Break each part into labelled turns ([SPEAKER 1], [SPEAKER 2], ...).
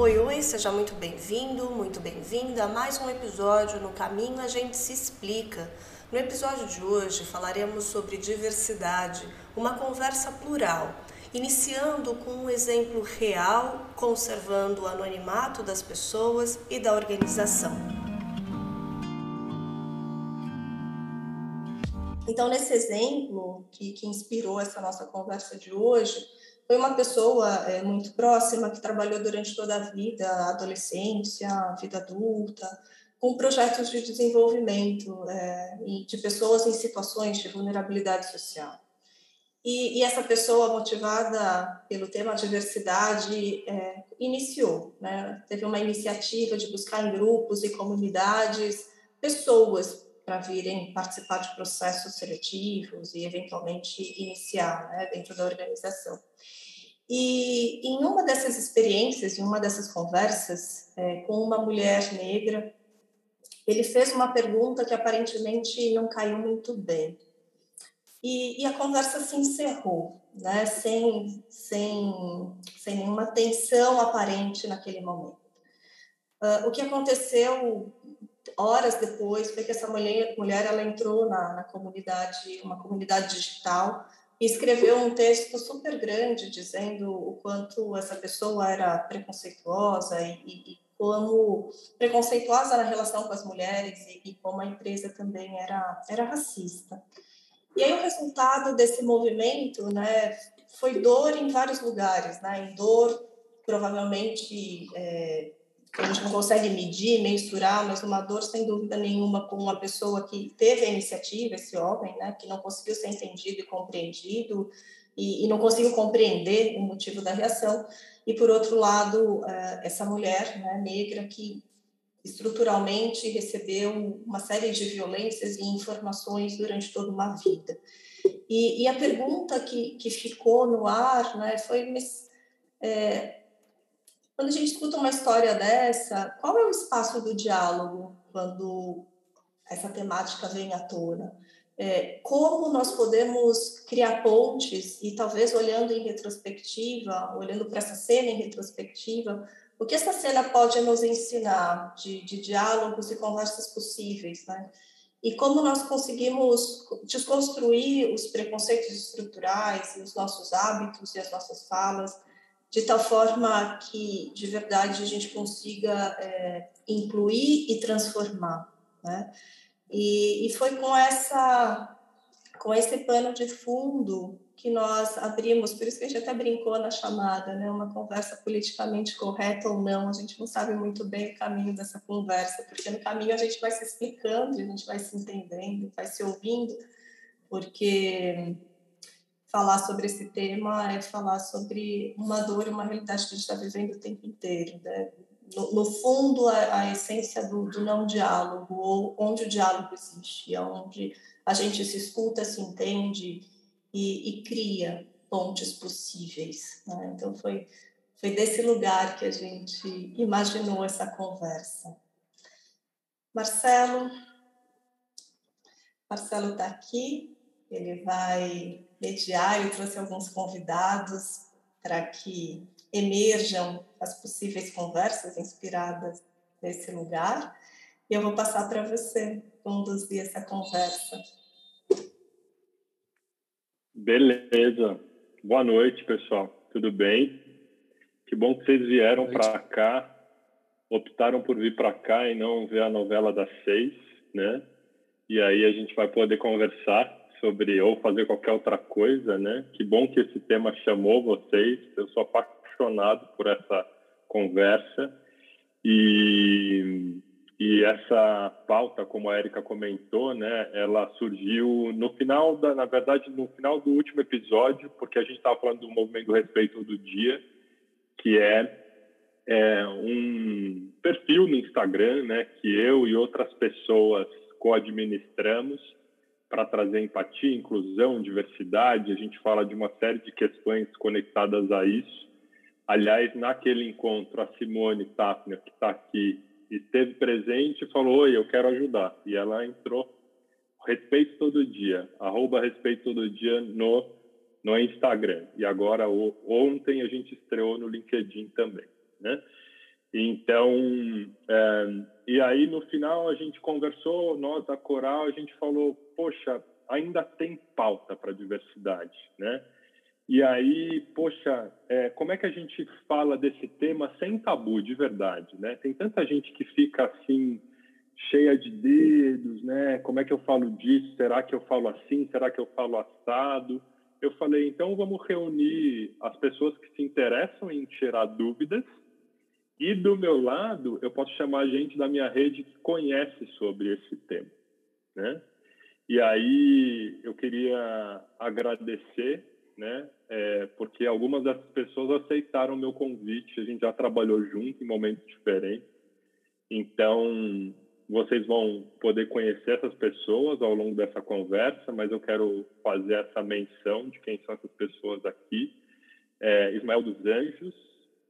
[SPEAKER 1] Oi, oi, seja muito bem-vindo, muito bem-vinda a mais um episódio no Caminho a gente se explica. No episódio de hoje falaremos sobre diversidade, uma conversa plural, iniciando com um exemplo real, conservando o anonimato das pessoas e da organização. Então, nesse exemplo que, que inspirou essa nossa conversa de hoje, foi uma pessoa é, muito próxima que trabalhou durante toda a vida, adolescência, vida adulta, com projetos de desenvolvimento é, de pessoas em situações de vulnerabilidade social. E, e essa pessoa, motivada pelo tema diversidade, é, iniciou, né? teve uma iniciativa de buscar em grupos e comunidades pessoas para virem participar de processos seletivos e, eventualmente, iniciar né, dentro da organização. E em uma dessas experiências, em uma dessas conversas é, com uma mulher negra, ele fez uma pergunta que aparentemente não caiu muito bem. E, e a conversa se encerrou, né, sem, sem, sem nenhuma tensão aparente naquele momento. Uh, o que aconteceu horas depois foi que essa mulher, mulher ela entrou na, na comunidade, uma comunidade digital, e escreveu um texto super grande dizendo o quanto essa pessoa era preconceituosa e, e, e como preconceituosa na relação com as mulheres e, e, como a empresa também era, era racista. E aí o resultado desse movimento né, foi dor em vários lugares, né, em dor provavelmente é, a gente não consegue medir, mensurar, mas uma dor sem dúvida nenhuma com uma pessoa que teve a iniciativa, esse homem, né, que não conseguiu ser entendido e compreendido e, e não conseguiu compreender o motivo da reação, e por outro lado eh, essa mulher né, negra que estruturalmente recebeu uma série de violências e informações durante toda uma vida. E, e a pergunta que, que ficou no ar né, foi mas, é, quando a gente escuta uma história dessa, qual é o espaço do diálogo quando essa temática vem à tona? É, como nós podemos criar pontes e talvez olhando em retrospectiva, olhando para essa cena em retrospectiva, o que essa cena pode nos ensinar de, de diálogos e conversas possíveis, né? E como nós conseguimos desconstruir os preconceitos estruturais e os nossos hábitos e as nossas falas de tal forma que, de verdade, a gente consiga é, incluir e transformar, né? E, e foi com essa com esse pano de fundo que nós abrimos, por isso que a gente até brincou na chamada, né? Uma conversa politicamente correta ou não, a gente não sabe muito bem o caminho dessa conversa, porque no caminho a gente vai se explicando, a gente vai se entendendo, vai se ouvindo, porque falar sobre esse tema é falar sobre uma dor e uma realidade que a gente está vivendo o tempo inteiro. Né? No, no fundo, a, a essência do, do, não diálogo, ou onde o diálogo existe, é onde a gente se escuta, se entende e, e cria pontes possíveis. Né? Então, foi, foi desse lugar que a gente imaginou essa conversa. Marcelo, Marcelo está aqui, ele vai mediar, ele trouxe alguns convidados para que emerjam as possíveis conversas inspiradas nesse lugar. E eu vou passar para você conduzir essa conversa.
[SPEAKER 2] Beleza. Boa noite, pessoal. Tudo bem? Que bom que vocês vieram para cá, optaram por vir para cá e não ver a novela das seis, né? E aí a gente vai poder conversar sobre ou fazer qualquer outra coisa, né? Que bom que esse tema chamou vocês. Eu sou apaixonado por essa conversa e e essa pauta, como a Erika comentou, né, ela surgiu no final da, na verdade, no final do último episódio, porque a gente estava falando do movimento do respeito do dia, que é, é um perfil no Instagram, né, que eu e outras pessoas co-administramos para trazer empatia, inclusão, diversidade. A gente fala de uma série de questões conectadas a isso. Aliás, naquele encontro, a Simone Tafner, que está aqui, esteve presente e falou: Oi, eu quero ajudar. E ela entrou. Respeito todo dia, arroba respeito todo dia no, no Instagram. E agora, ontem, a gente estreou no LinkedIn também. Né? Então, é, e aí no final a gente conversou, nós, a Coral, a gente falou, poxa, ainda tem pauta para diversidade, né? E aí, poxa, é, como é que a gente fala desse tema sem tabu, de verdade, né? Tem tanta gente que fica assim, cheia de dedos, né? Como é que eu falo disso? Será que eu falo assim? Será que eu falo assado? Eu falei, então vamos reunir as pessoas que se interessam em tirar dúvidas e do meu lado, eu posso chamar gente da minha rede que conhece sobre esse tema, né? E aí eu queria agradecer né? É, porque algumas dessas pessoas aceitaram meu convite, a gente já trabalhou junto em momentos diferentes. Então, vocês vão poder conhecer essas pessoas ao longo dessa conversa, mas eu quero fazer essa menção de quem são essas pessoas aqui. É, Ismael dos Anjos,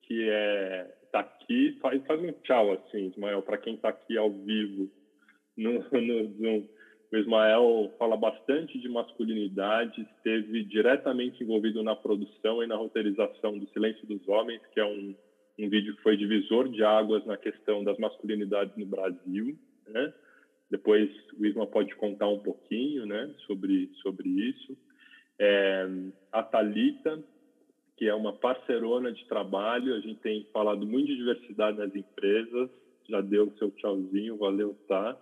[SPEAKER 2] que é, tá aqui, faz, faz um tchau assim, Ismael, para quem está aqui ao vivo no, no Zoom. O Ismael fala bastante de masculinidade, esteve diretamente envolvido na produção e na roteirização do Silêncio dos Homens, que é um, um vídeo que foi divisor de águas na questão das masculinidades no Brasil. Né? Depois o Isma pode contar um pouquinho né, sobre, sobre isso. É, a Talita, que é uma parcerona de trabalho, a gente tem falado muito de diversidade nas empresas, já deu o seu tchauzinho, valeu, tá?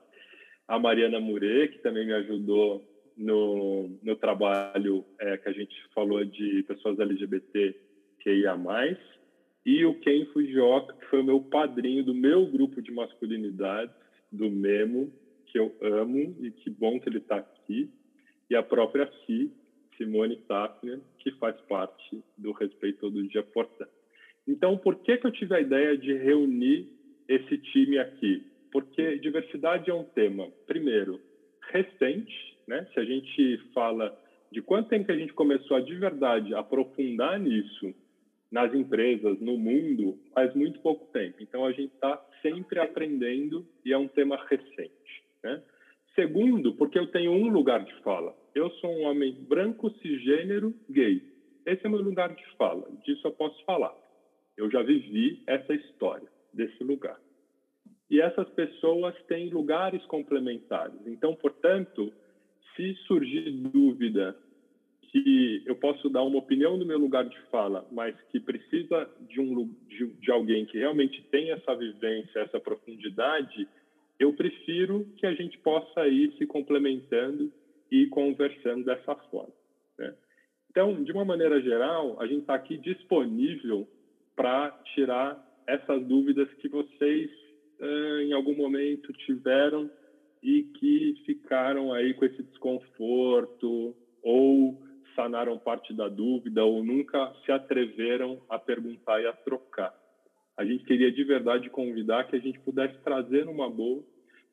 [SPEAKER 2] a Mariana Mure, que também me ajudou no, no trabalho é, que a gente falou de pessoas LGBT que ia mais, e o Ken Fujioka, que foi o meu padrinho do meu grupo de masculinidade, do Memo, que eu amo e que bom que ele está aqui, e a própria Si, Simone Tafner, que faz parte do Respeito Todo Dia Portanto. Então, por que, que eu tive a ideia de reunir esse time aqui? porque diversidade é um tema, primeiro, recente, né? Se a gente fala de quanto tempo que a gente começou a de verdade aprofundar nisso nas empresas, no mundo, faz muito pouco tempo. Então a gente está sempre aprendendo e é um tema recente, né? Segundo, porque eu tenho um lugar de fala. Eu sou um homem branco, cisgênero, gay. Esse é meu lugar de fala. Disso eu posso falar. Eu já vivi essa história desse lugar e essas pessoas têm lugares complementares. Então, portanto, se surgir dúvida que eu posso dar uma opinião do meu lugar de fala, mas que precisa de, um, de, de alguém que realmente tem essa vivência, essa profundidade, eu prefiro que a gente possa ir se complementando e conversando dessa forma. Né? Então, de uma maneira geral, a gente está aqui disponível para tirar essas dúvidas que vocês em algum momento tiveram e que ficaram aí com esse desconforto ou sanaram parte da dúvida ou nunca se atreveram a perguntar e a trocar. A gente queria de verdade convidar que a gente pudesse trazer numa boa,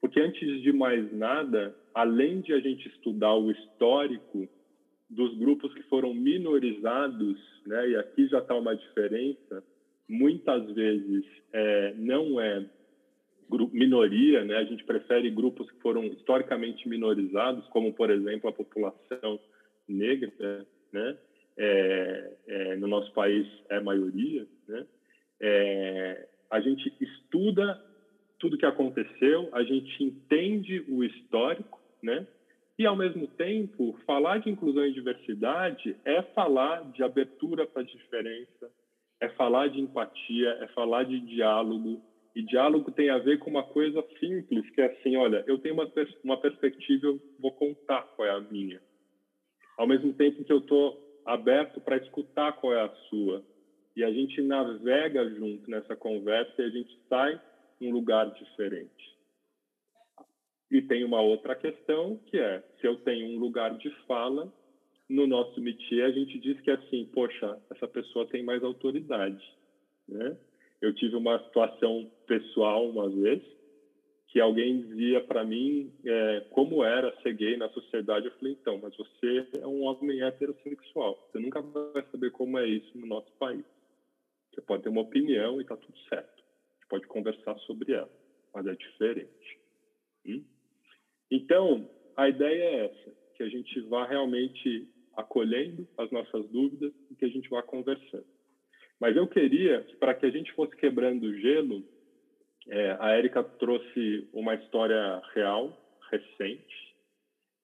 [SPEAKER 2] porque antes de mais nada, além de a gente estudar o histórico dos grupos que foram minorizados, né, e aqui já está uma diferença, muitas vezes é, não é minoria, né? A gente prefere grupos que foram historicamente minorizados, como por exemplo a população negra, né? É, é, no nosso país é maioria, né? É, a gente estuda tudo que aconteceu, a gente entende o histórico, né? E ao mesmo tempo, falar de inclusão e diversidade é falar de abertura para a diferença, é falar de empatia, é falar de diálogo, e diálogo tem a ver com uma coisa simples, que é assim, olha, eu tenho uma, uma perspectiva, eu vou contar qual é a minha. Ao mesmo tempo que eu estou aberto para escutar qual é a sua. E a gente navega junto nessa conversa e a gente sai um lugar diferente. E tem uma outra questão, que é, se eu tenho um lugar de fala, no nosso métier a gente diz que é assim, poxa, essa pessoa tem mais autoridade, né? Eu tive uma situação pessoal uma vez que alguém dizia para mim é, como era ser gay na sociedade. Eu falei, então, mas você é um homem heterossexual. Você nunca vai saber como é isso no nosso país. Você pode ter uma opinião e está tudo certo. Gente pode conversar sobre ela, mas é diferente. Hum? Então, a ideia é essa, que a gente vá realmente acolhendo as nossas dúvidas e que a gente vá conversando. Mas eu queria, para que a gente fosse quebrando o gelo, é, a Érica trouxe uma história real, recente,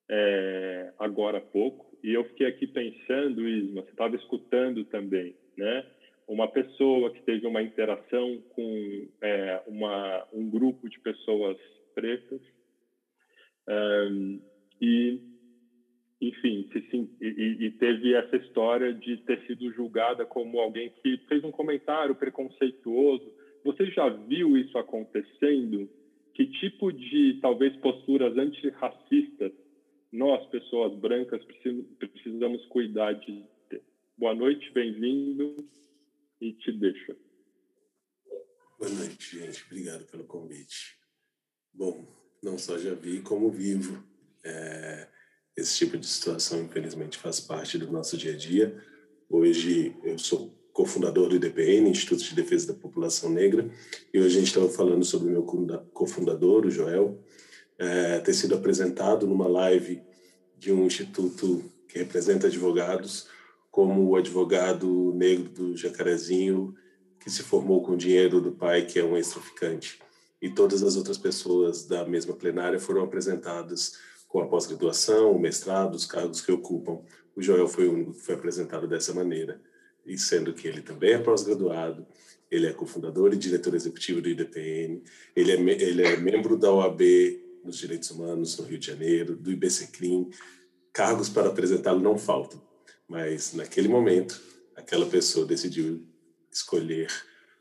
[SPEAKER 2] é, agora há pouco, e eu fiquei aqui pensando, Isma, você estava escutando também, né? Uma pessoa que teve uma interação com é, uma, um grupo de pessoas pretas um, e enfim, se, e, e, teve essa história de ter sido julgada como alguém que fez um comentário preconceituoso. Você já viu isso acontecendo? Que tipo de, talvez, posturas antirracistas nós, pessoas brancas, precisamos cuidar de ter? Boa noite, bem-vindo e te deixo.
[SPEAKER 3] Boa noite, gente. Obrigado pelo convite. Bom, não só já vi, como vivo. É esse tipo de situação, infelizmente, faz parte do nosso dia a dia. Hoje, eu sou cofundador do IDPN, Instituto de Defesa da População Negra, e hoje a gente estava falando sobre o meu cofundador, o Joel, é, ter sido apresentado numa live de um instituto que representa advogados, como o advogado negro do Jacarezinho, que se formou com o dinheiro do pai, que é um ex-traficante. E todas as outras pessoas da mesma plenária foram apresentadas com a pós-graduação, o mestrado, os cargos que ocupam. O Joel foi o único que foi apresentado dessa maneira, e sendo que ele também é pós-graduado, ele é cofundador e diretor executivo do IDPN, ele é, ele é membro da OAB nos Direitos Humanos no Rio de Janeiro, do IBCCRIM. Cargos para apresentá-lo não faltam, mas naquele momento, aquela pessoa decidiu escolher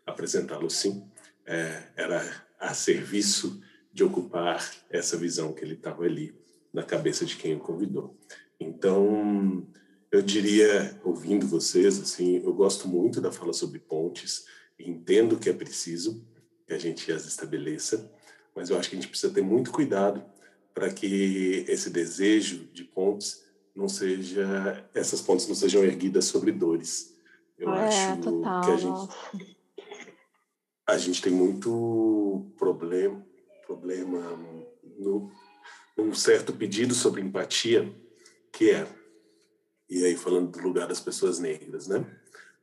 [SPEAKER 3] apresentá-lo sim. É, era a serviço de ocupar essa visão que ele estava ali na cabeça de quem o convidou. Então, eu diria, ouvindo vocês, assim, eu gosto muito da fala sobre pontes, entendo que é preciso que a gente as estabeleça, mas eu acho que a gente precisa ter muito cuidado para que esse desejo de pontes não seja, essas pontes não sejam erguidas sobre dores. Eu é, acho total, que a gente, a gente tem muito problema, problema no, um certo pedido sobre empatia, que é, e aí falando do lugar das pessoas negras, né?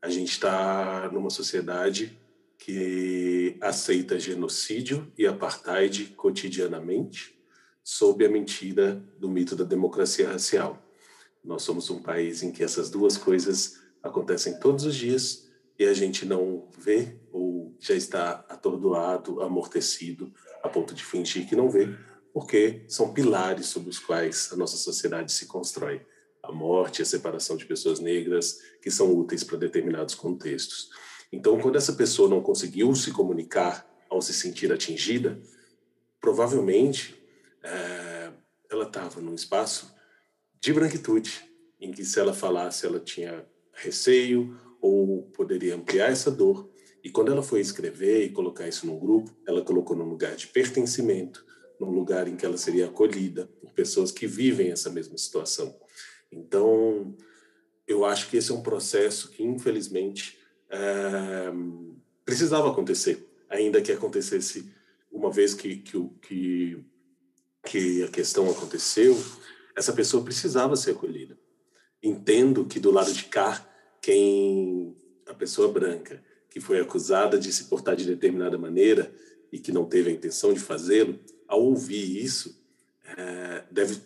[SPEAKER 3] A gente está numa sociedade que aceita genocídio e apartheid cotidianamente, sob a mentira do mito da democracia racial. Nós somos um país em que essas duas coisas acontecem todos os dias e a gente não vê ou já está atordoado, amortecido, a ponto de fingir que não vê, porque são pilares sobre os quais a nossa sociedade se constrói. A morte a separação de pessoas negras, que são úteis para determinados contextos. Então, quando essa pessoa não conseguiu se comunicar ao se sentir atingida, provavelmente é, ela estava num espaço de branquitude, em que se ela falasse, ela tinha receio ou poderia ampliar essa dor. E quando ela foi escrever e colocar isso num grupo, ela colocou num lugar de pertencimento, num lugar em que ela seria acolhida por pessoas que vivem essa mesma situação. Então, eu acho que esse é um processo que, infelizmente, é, precisava acontecer, ainda que acontecesse uma vez que, que, que, que a questão aconteceu, essa pessoa precisava ser acolhida. Entendo que do lado de cá, quem a pessoa branca que foi acusada de se portar de determinada maneira e que não teve a intenção de fazê-lo, ao ouvir isso, é, deve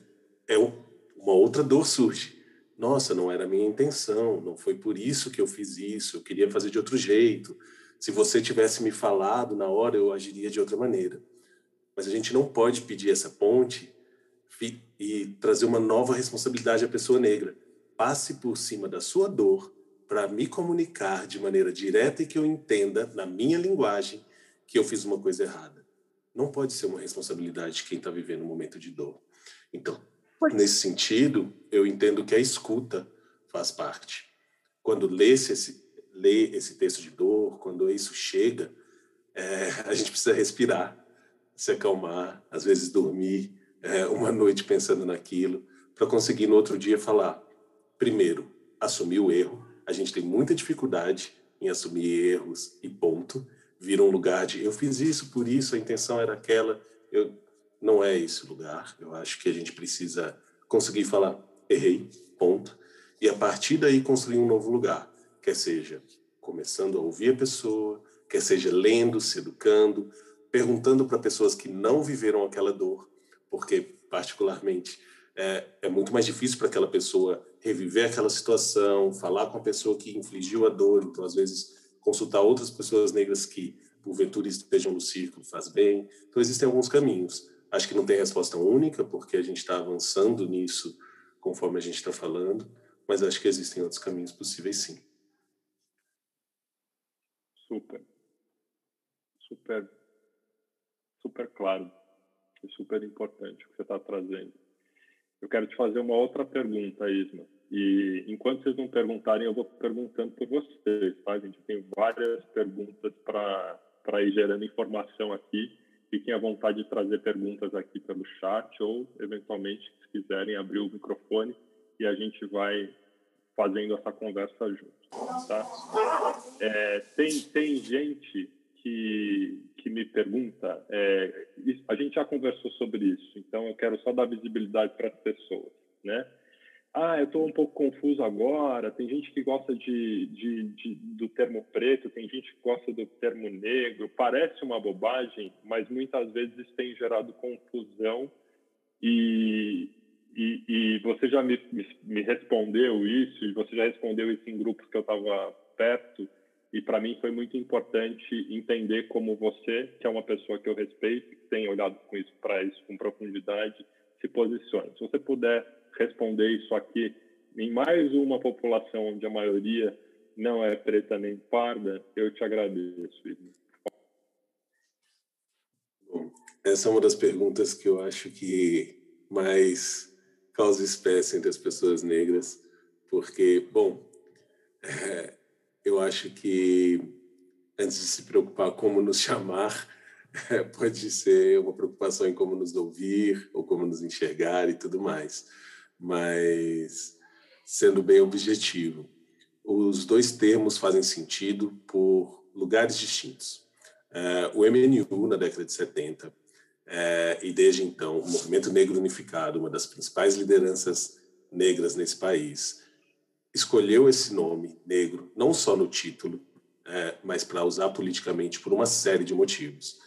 [SPEAKER 3] é uma outra dor surge. Nossa, não era a minha intenção, não foi por isso que eu fiz isso, eu queria fazer de outro jeito. Se você tivesse me falado na hora, eu agiria de outra maneira. Mas a gente não pode pedir essa ponte e trazer uma nova responsabilidade à pessoa negra. Passe por cima da sua dor para me comunicar de maneira direta e que eu entenda, na minha linguagem, que eu fiz uma coisa errada não pode ser uma responsabilidade de quem está vivendo um momento de dor. Então, nesse sentido, eu entendo que a escuta faz parte. Quando lê esse, lê esse texto de dor, quando isso chega, é, a gente precisa respirar, se acalmar, às vezes dormir é, uma noite pensando naquilo, para conseguir no outro dia falar, primeiro, assumir o erro. A gente tem muita dificuldade em assumir erros e ponto vira um lugar de eu fiz isso por isso, a intenção era aquela. Eu, não é esse lugar. Eu acho que a gente precisa conseguir falar errei, ponto. E a partir daí construir um novo lugar, quer seja começando a ouvir a pessoa, quer seja lendo, se educando, perguntando para pessoas que não viveram aquela dor, porque, particularmente, é, é muito mais difícil para aquela pessoa reviver aquela situação, falar com a pessoa que infligiu a dor. Então, às vezes, consultar outras pessoas negras que, porventura, estejam no círculo faz bem. Então, existem alguns caminhos. Acho que não tem resposta única, porque a gente está avançando nisso conforme a gente está falando, mas acho que existem outros caminhos possíveis, sim.
[SPEAKER 2] Super. Super. Super claro. É super importante o que você está trazendo. Eu quero te fazer uma outra pergunta, Isma. E enquanto vocês não perguntarem, eu vou perguntando por vocês, tá? A gente tem várias perguntas para ir gerando informação aqui. Fiquem à vontade de trazer perguntas aqui pelo chat ou, eventualmente, se quiserem, abrir o microfone e a gente vai fazendo essa conversa junto, tá? É, tem, tem gente que, que me pergunta, é, a gente já conversou sobre isso, então eu quero só dar visibilidade para as pessoas, né? ah, eu estou um pouco confuso agora. Tem gente que gosta de, de, de, do termo preto, tem gente que gosta do termo negro. Parece uma bobagem, mas muitas vezes tem gerado confusão. E, e, e você já me, me, me, respondeu isso, e você já respondeu isso em grupos que eu estava perto. E para mim foi muito importante entender como você, que é uma pessoa que eu respeito, que tem olhado com isso para isso com profundidade, se posiciona. Se você puder responder isso aqui em mais uma população onde a maioria não é preta nem parda, eu te agradeço.
[SPEAKER 3] Bom, essa é uma das perguntas que eu acho que mais causa espécie entre as pessoas negras, porque, bom, é, eu acho que antes de se preocupar como nos chamar, pode ser uma preocupação em como nos ouvir ou como nos enxergar e tudo mais mas sendo bem objetivo. Os dois termos fazem sentido por lugares distintos. Uh, o MNU, na década de 70, uh, é, e desde então, o Movimento Negro Unificado, uma das principais lideranças negras nesse país, escolheu esse nome negro, não só no título, uh, mas para usar politicamente por uma série de motivos.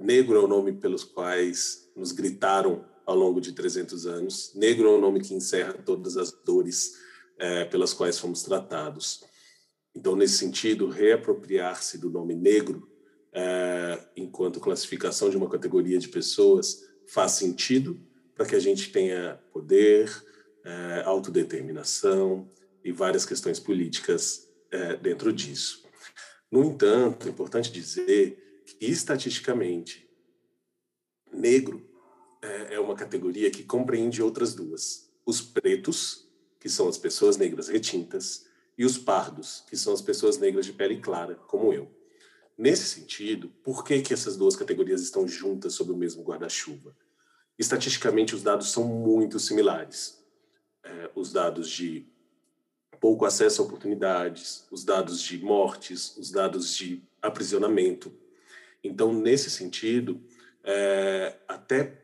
[SPEAKER 3] negro é o nome pelos quais nos gritaram ao longo de 300 anos. Negro é um nome que encerra todas as dores é, pelas quais fomos tratados. Então, nesse sentido, reapropriar-se do nome negro é, enquanto classificação de uma categoria de pessoas faz sentido para que a gente tenha poder, é, autodeterminação e várias questões políticas é, dentro disso. No entanto, é importante dizer que, estatisticamente, negro é, é uma categoria que compreende outras duas: os pretos, que são as pessoas negras retintas, e os pardos, que são as pessoas negras de pele clara, como eu. Nesse sentido, por que, que essas duas categorias estão juntas sob o mesmo guarda-chuva? Estatisticamente, os dados são muito similares. É, os dados de pouco acesso a oportunidades, os dados de mortes, os dados de aprisionamento. Então, nesse sentido, é, até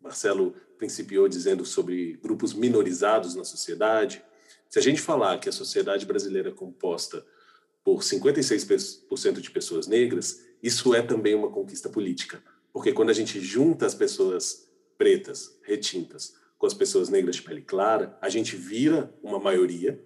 [SPEAKER 3] Marcelo principiou dizendo sobre grupos minorizados na sociedade. Se a gente falar que a sociedade brasileira é composta por 56% de pessoas negras, isso é também uma conquista política, porque quando a gente junta as pessoas pretas, retintas, com as pessoas negras de pele clara, a gente vira uma maioria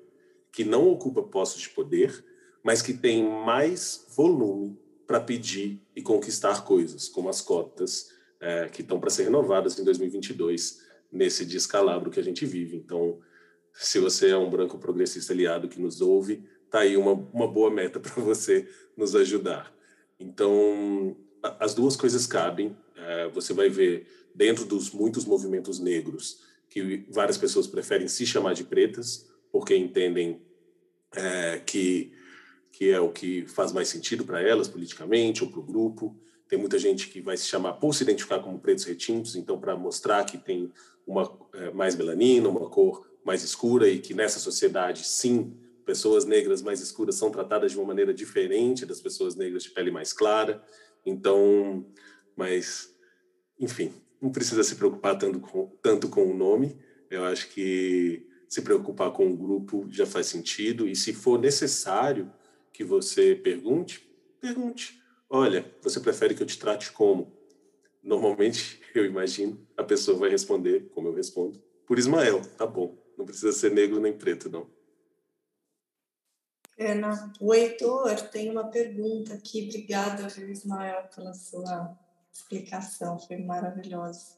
[SPEAKER 3] que não ocupa postos de poder, mas que tem mais volume para pedir e conquistar coisas, como as cotas é, que estão para ser renovadas em 2022, nesse descalabro que a gente vive. Então, se você é um branco progressista aliado que nos ouve, tá aí uma, uma boa meta para você nos ajudar. Então, as duas coisas cabem. É, você vai ver dentro dos muitos movimentos negros que várias pessoas preferem se chamar de pretas porque entendem é, que que é o que faz mais sentido para elas politicamente ou para o grupo. Tem muita gente que vai se chamar por se identificar como pretos retintos, então para mostrar que tem uma é, mais melanina, uma cor mais escura e que nessa sociedade, sim, pessoas negras mais escuras são tratadas de uma maneira diferente das pessoas negras de pele mais clara. Então, mas, enfim, não precisa se preocupar tanto com, tanto com o nome. Eu acho que se preocupar com o grupo já faz sentido. E se for necessário que você pergunte, pergunte. Olha, você prefere que eu te trate como? Normalmente, eu imagino, a pessoa vai responder, como eu respondo, por Ismael. Tá bom, não precisa ser negro nem preto, não.
[SPEAKER 1] Ana, o Heitor tem uma pergunta aqui. Obrigada, Ismael, pela sua explicação, foi maravilhosa.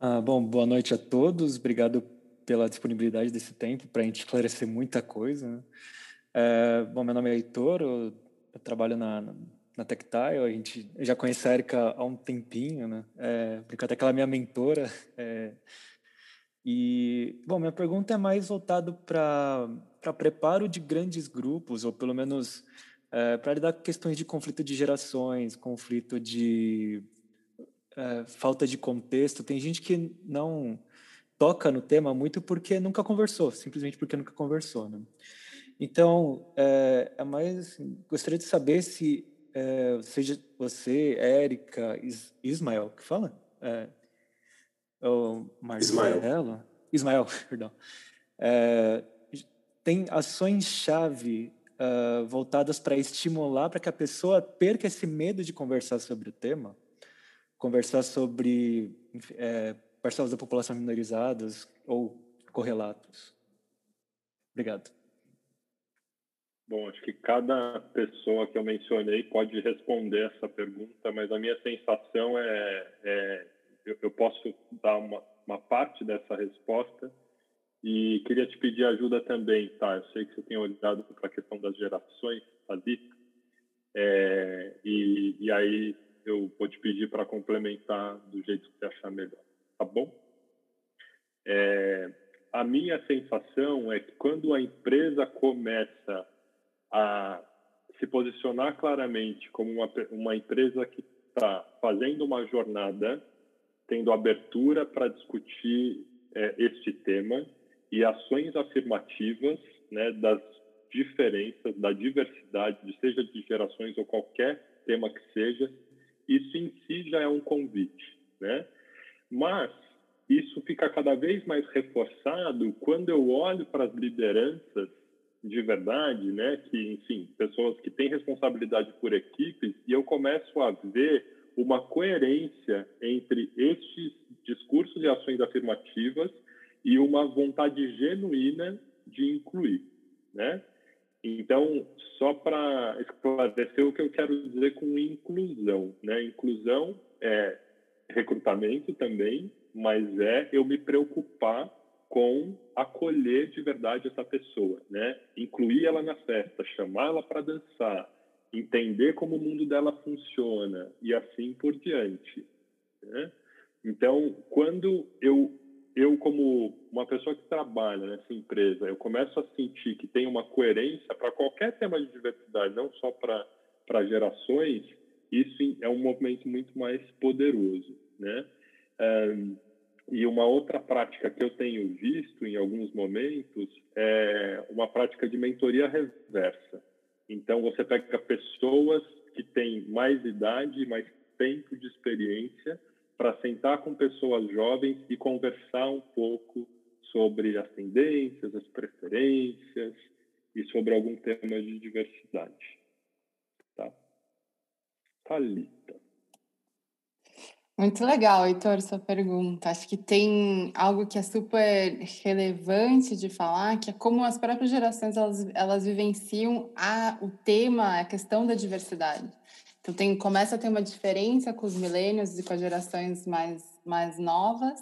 [SPEAKER 4] Ah, bom, boa noite a todos. Obrigado pela disponibilidade desse tempo para a gente esclarecer muita coisa. Né? É, bom, meu nome é Heitor, eu, eu trabalho na, na Tectile, a gente já conhece a Erika há um tempinho, né? É, até que ela é minha mentora. É, e, bom, minha pergunta é mais voltada para preparo de grandes grupos, ou pelo menos é, para lidar com questões de conflito de gerações, conflito de é, falta de contexto. Tem gente que não toca no tema muito porque nunca conversou, simplesmente porque nunca conversou. Né? Então, é, é mais assim, gostaria de saber se é, seja você, Érica, Is, Ismael, que fala? É, Ismael. Ismael, perdão. É, tem ações-chave uh, voltadas para estimular para que a pessoa perca esse medo de conversar sobre o tema, conversar sobre é, parcelas da população minorizadas ou correlatos. Obrigado.
[SPEAKER 2] Bom, acho que cada pessoa que eu mencionei pode responder essa pergunta, mas a minha sensação é, é eu, eu, posso dar uma, uma parte dessa resposta e queria te pedir ajuda também, tá? Eu sei que você tem olhado para a questão das gerações ali, é, e, e aí eu vou te pedir para complementar do jeito que você achar melhor, tá bom? É, a minha sensação é que quando a empresa começa a se posicionar claramente como uma, uma empresa que está fazendo uma jornada, tendo abertura para discutir é, este tema e ações afirmativas né, das diferenças, da diversidade, seja de gerações ou qualquer tema que seja, isso em si já é um convite, né? Mas isso fica cada vez mais reforçado quando eu olho para as lideranças de verdade, né, que, enfim, pessoas que têm responsabilidade por equipes, e eu começo a ver uma coerência entre estes discursos e ações afirmativas e uma vontade genuína de incluir, né? Então, só para esclarecer o que eu quero dizer com inclusão, né? Inclusão é recrutamento também, mas é eu me preocupar com acolher de verdade essa pessoa, né? Incluir ela na festa, chamar ela para dançar, entender como o mundo dela funciona e assim por diante. Né? Então, quando eu eu como uma pessoa que trabalha nessa empresa, eu começo a sentir que tem uma coerência para qualquer tema de diversidade, não só para para gerações, isso é um movimento muito mais poderoso, né? Um, e uma outra prática que eu tenho visto em alguns momentos é uma prática de mentoria reversa. Então, você pega pessoas que têm mais idade, mais tempo de experiência, para sentar com pessoas jovens e conversar um pouco sobre as tendências, as preferências e sobre algum tema de diversidade. Tá? Thalita.
[SPEAKER 5] Muito legal, Heitor, sua pergunta. Acho que tem algo que é super relevante de falar, que é como as próprias gerações elas, elas vivenciam a, o tema, a questão da diversidade. Então tem, começa a ter uma diferença com os milênios e com as gerações mais, mais novas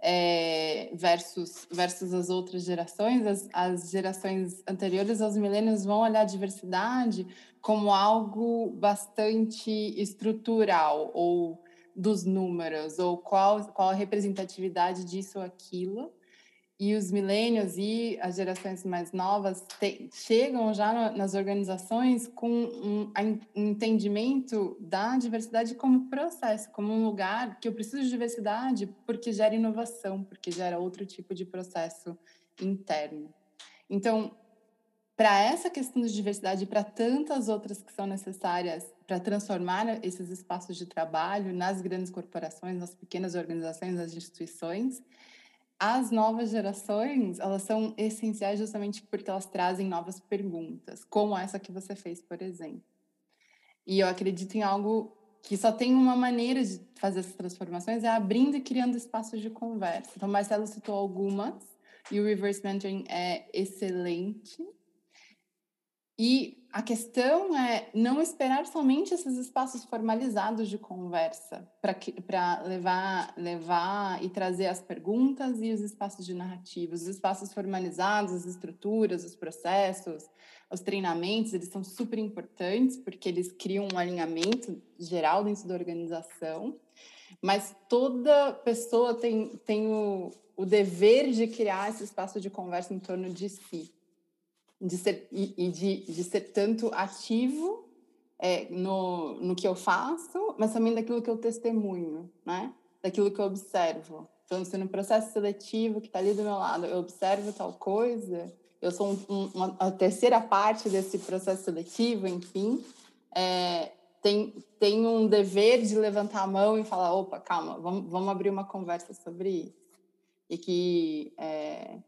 [SPEAKER 5] é, versus, versus as outras gerações. As, as gerações anteriores aos milênios vão olhar a diversidade como algo bastante estrutural ou dos números ou qual, qual a representatividade disso ou aquilo. E os milênios e as gerações mais novas te, chegam já no, nas organizações com um, um, entendimento da diversidade como processo, como um lugar que eu preciso de diversidade porque gera inovação, porque gera outro tipo de processo interno. Então, para essa questão de diversidade e para tantas outras que são necessárias para transformar esses espaços de trabalho nas grandes corporações, nas pequenas organizações, nas instituições, as novas gerações, elas são essenciais justamente porque elas trazem novas perguntas, como essa que você fez, por exemplo. E eu acredito em algo que só tem uma maneira de fazer essas transformações, é abrindo e criando espaços de conversa. Então, Marcelo citou algumas, e o reverse mentoring é excelente. E a questão é não esperar somente esses espaços formalizados de conversa para levar, levar e trazer as perguntas e os espaços de narrativas. Os espaços formalizados, as estruturas, os processos, os treinamentos, eles são super importantes porque eles criam um alinhamento geral dentro da organização, mas toda pessoa tem, tem o, o dever de criar esse espaço de conversa em torno de si de ser, e, e de, de ser tanto ativo é, no, no que eu faço, mas também daquilo que eu testemunho, né? Daquilo que eu observo. Então, se no processo seletivo que está ali do meu lado eu observo tal coisa, eu sou um, um, uma, a terceira parte desse processo seletivo, enfim, é, tem, tem um dever de levantar a mão e falar, opa, calma, vamos, vamos abrir uma conversa sobre isso. E que é,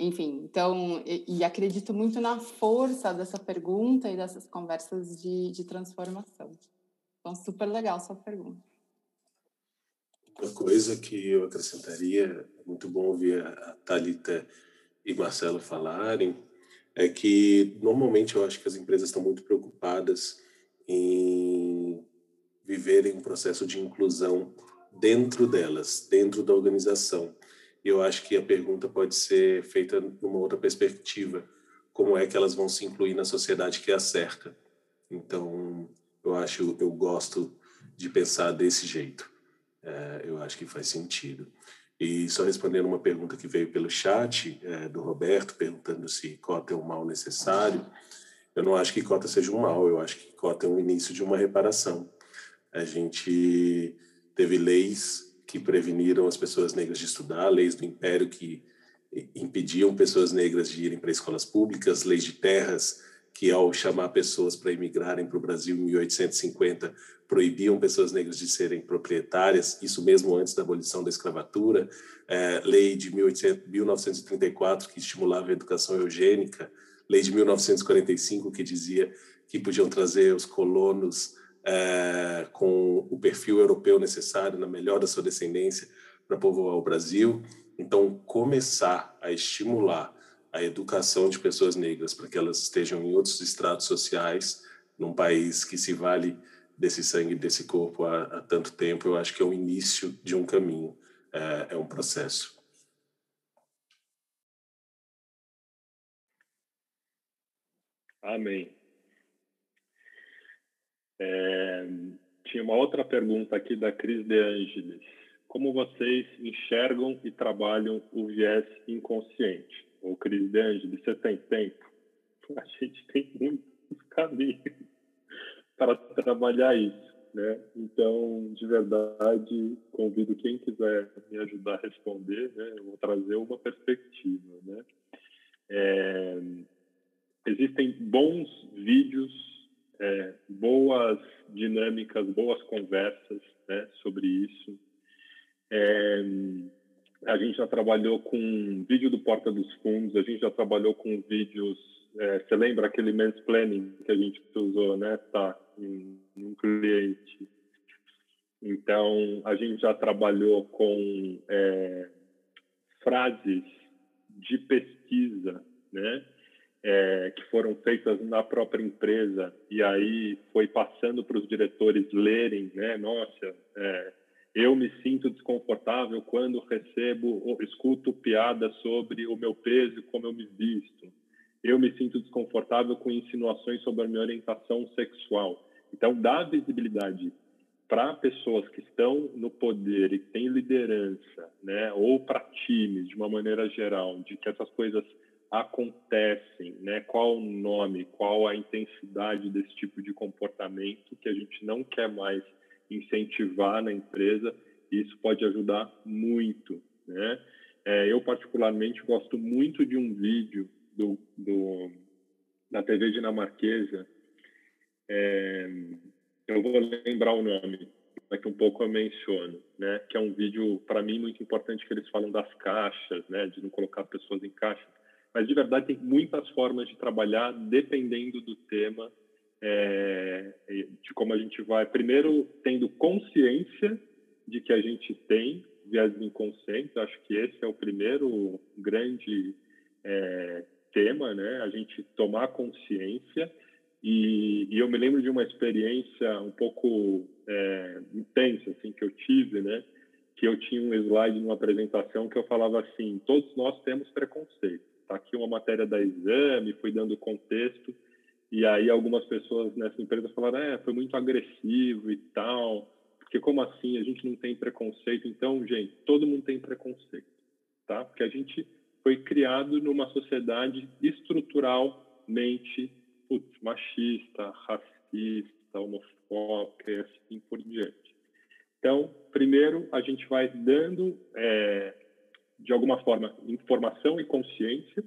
[SPEAKER 5] enfim, então, e, e, acredito muito na força dessa pergunta e dessas conversas de, de transformação. Então, super legal sua pergunta.
[SPEAKER 3] Uma coisa que eu acrescentaria, é muito bom ouvir a Talita e Marcelo falarem, é que normalmente eu acho que as empresas estão muito preocupadas em viverem um processo de inclusão dentro delas, dentro da organização eu acho que a pergunta pode ser feita numa outra perspectiva, como é que elas vão se incluir na sociedade que a certa. Então, eu acho, eu gosto de pensar desse jeito. É, eu acho que faz sentido. E só respondendo uma pergunta que veio pelo chat é, do Roberto, perguntando se cota é um mal necessário, eu não acho que cota seja um mal, eu acho que cota é o início de uma reparação. A gente teve leis que preveniram as pessoas negras de estudar, leis do Império que impediam pessoas negras de irem para escolas públicas, leis de terras que, ao chamar pessoas para imigrarem para o Brasil em 1850, proibiam pessoas negras de serem proprietárias, isso mesmo antes da abolição da escravatura, é, lei de 1800, 1934 que estimulava a educação eugênica, lei de 1945 que dizia que podiam trazer os colonos é, com o perfil europeu necessário, na melhor da sua descendência, para povoar o Brasil. Então, começar a estimular a educação de pessoas negras para que elas estejam em outros estratos sociais, num país que se vale desse sangue, desse corpo há, há tanto tempo, eu acho que é o início de um caminho, é, é um processo.
[SPEAKER 2] Amém. É, tinha uma outra pergunta aqui da Cris De Angelis. Como vocês enxergam e trabalham o viés inconsciente? Ou Cris De Angelis, você tem tempo? A gente tem muitos caminhos para trabalhar isso. Né? Então, de verdade, convido quem quiser me ajudar a responder, né? eu vou trazer uma perspectiva. Né? É, existem bons vídeos é, boas dinâmicas, boas conversas né, sobre isso. É, a gente já trabalhou com vídeo do Porta dos Fundos, a gente já trabalhou com vídeos. É, você lembra aquele mansplaining que a gente usou, né? Tá, em, um cliente. Então, a gente já trabalhou com é, frases de pesquisa, né? É, que foram feitas na própria empresa e aí foi passando para os diretores lerem, né? Nossa, é, eu me sinto desconfortável quando recebo ou escuto piadas sobre o meu peso como eu me visto. Eu me sinto desconfortável com insinuações sobre a minha orientação sexual. Então, dá visibilidade para pessoas que estão no poder e têm liderança, né, ou para times de uma maneira geral, de que essas coisas acontecem, né? Qual o nome, qual a intensidade desse tipo de comportamento que a gente não quer mais incentivar na empresa. Isso pode ajudar muito, né? É, eu particularmente gosto muito de um vídeo do, do da TV dinamarquesa. É, eu vou lembrar o nome. que um pouco eu menciono, né? Que é um vídeo para mim muito importante que eles falam das caixas, né? De não colocar pessoas em caixas. Mas de verdade tem muitas formas de trabalhar dependendo do tema, é, de como a gente vai. Primeiro tendo consciência de que a gente tem viés inconscientes. Acho que esse é o primeiro grande é, tema, né? A gente tomar consciência. E, e, eu me lembro de uma experiência um pouco é, intensa, assim, que eu tive, né? Que eu tinha um slide numa apresentação que eu falava assim: todos nós temos preconceito. Tá aqui uma matéria da exame, fui dando contexto. E aí algumas pessoas nessa empresa falaram: é, foi muito agressivo e tal. Porque como assim? A gente não tem preconceito. Então, gente, todo mundo tem preconceito, tá? Porque a gente foi criado numa sociedade estruturalmente putz, machista, racista, homofóbica e assim por diante. Então, primeiro, a gente vai dando, é, de alguma forma, informação e consciência,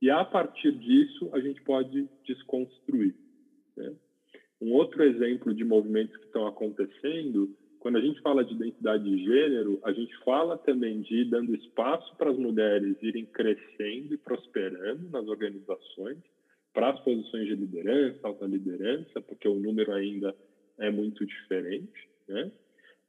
[SPEAKER 2] e a partir disso a gente pode desconstruir. Né? Um outro exemplo de movimentos que estão acontecendo quando a gente fala de identidade de gênero, a gente fala também de ir dando espaço para as mulheres irem crescendo e prosperando nas organizações, para as posições de liderança, alta liderança, porque o número ainda é muito diferente, né?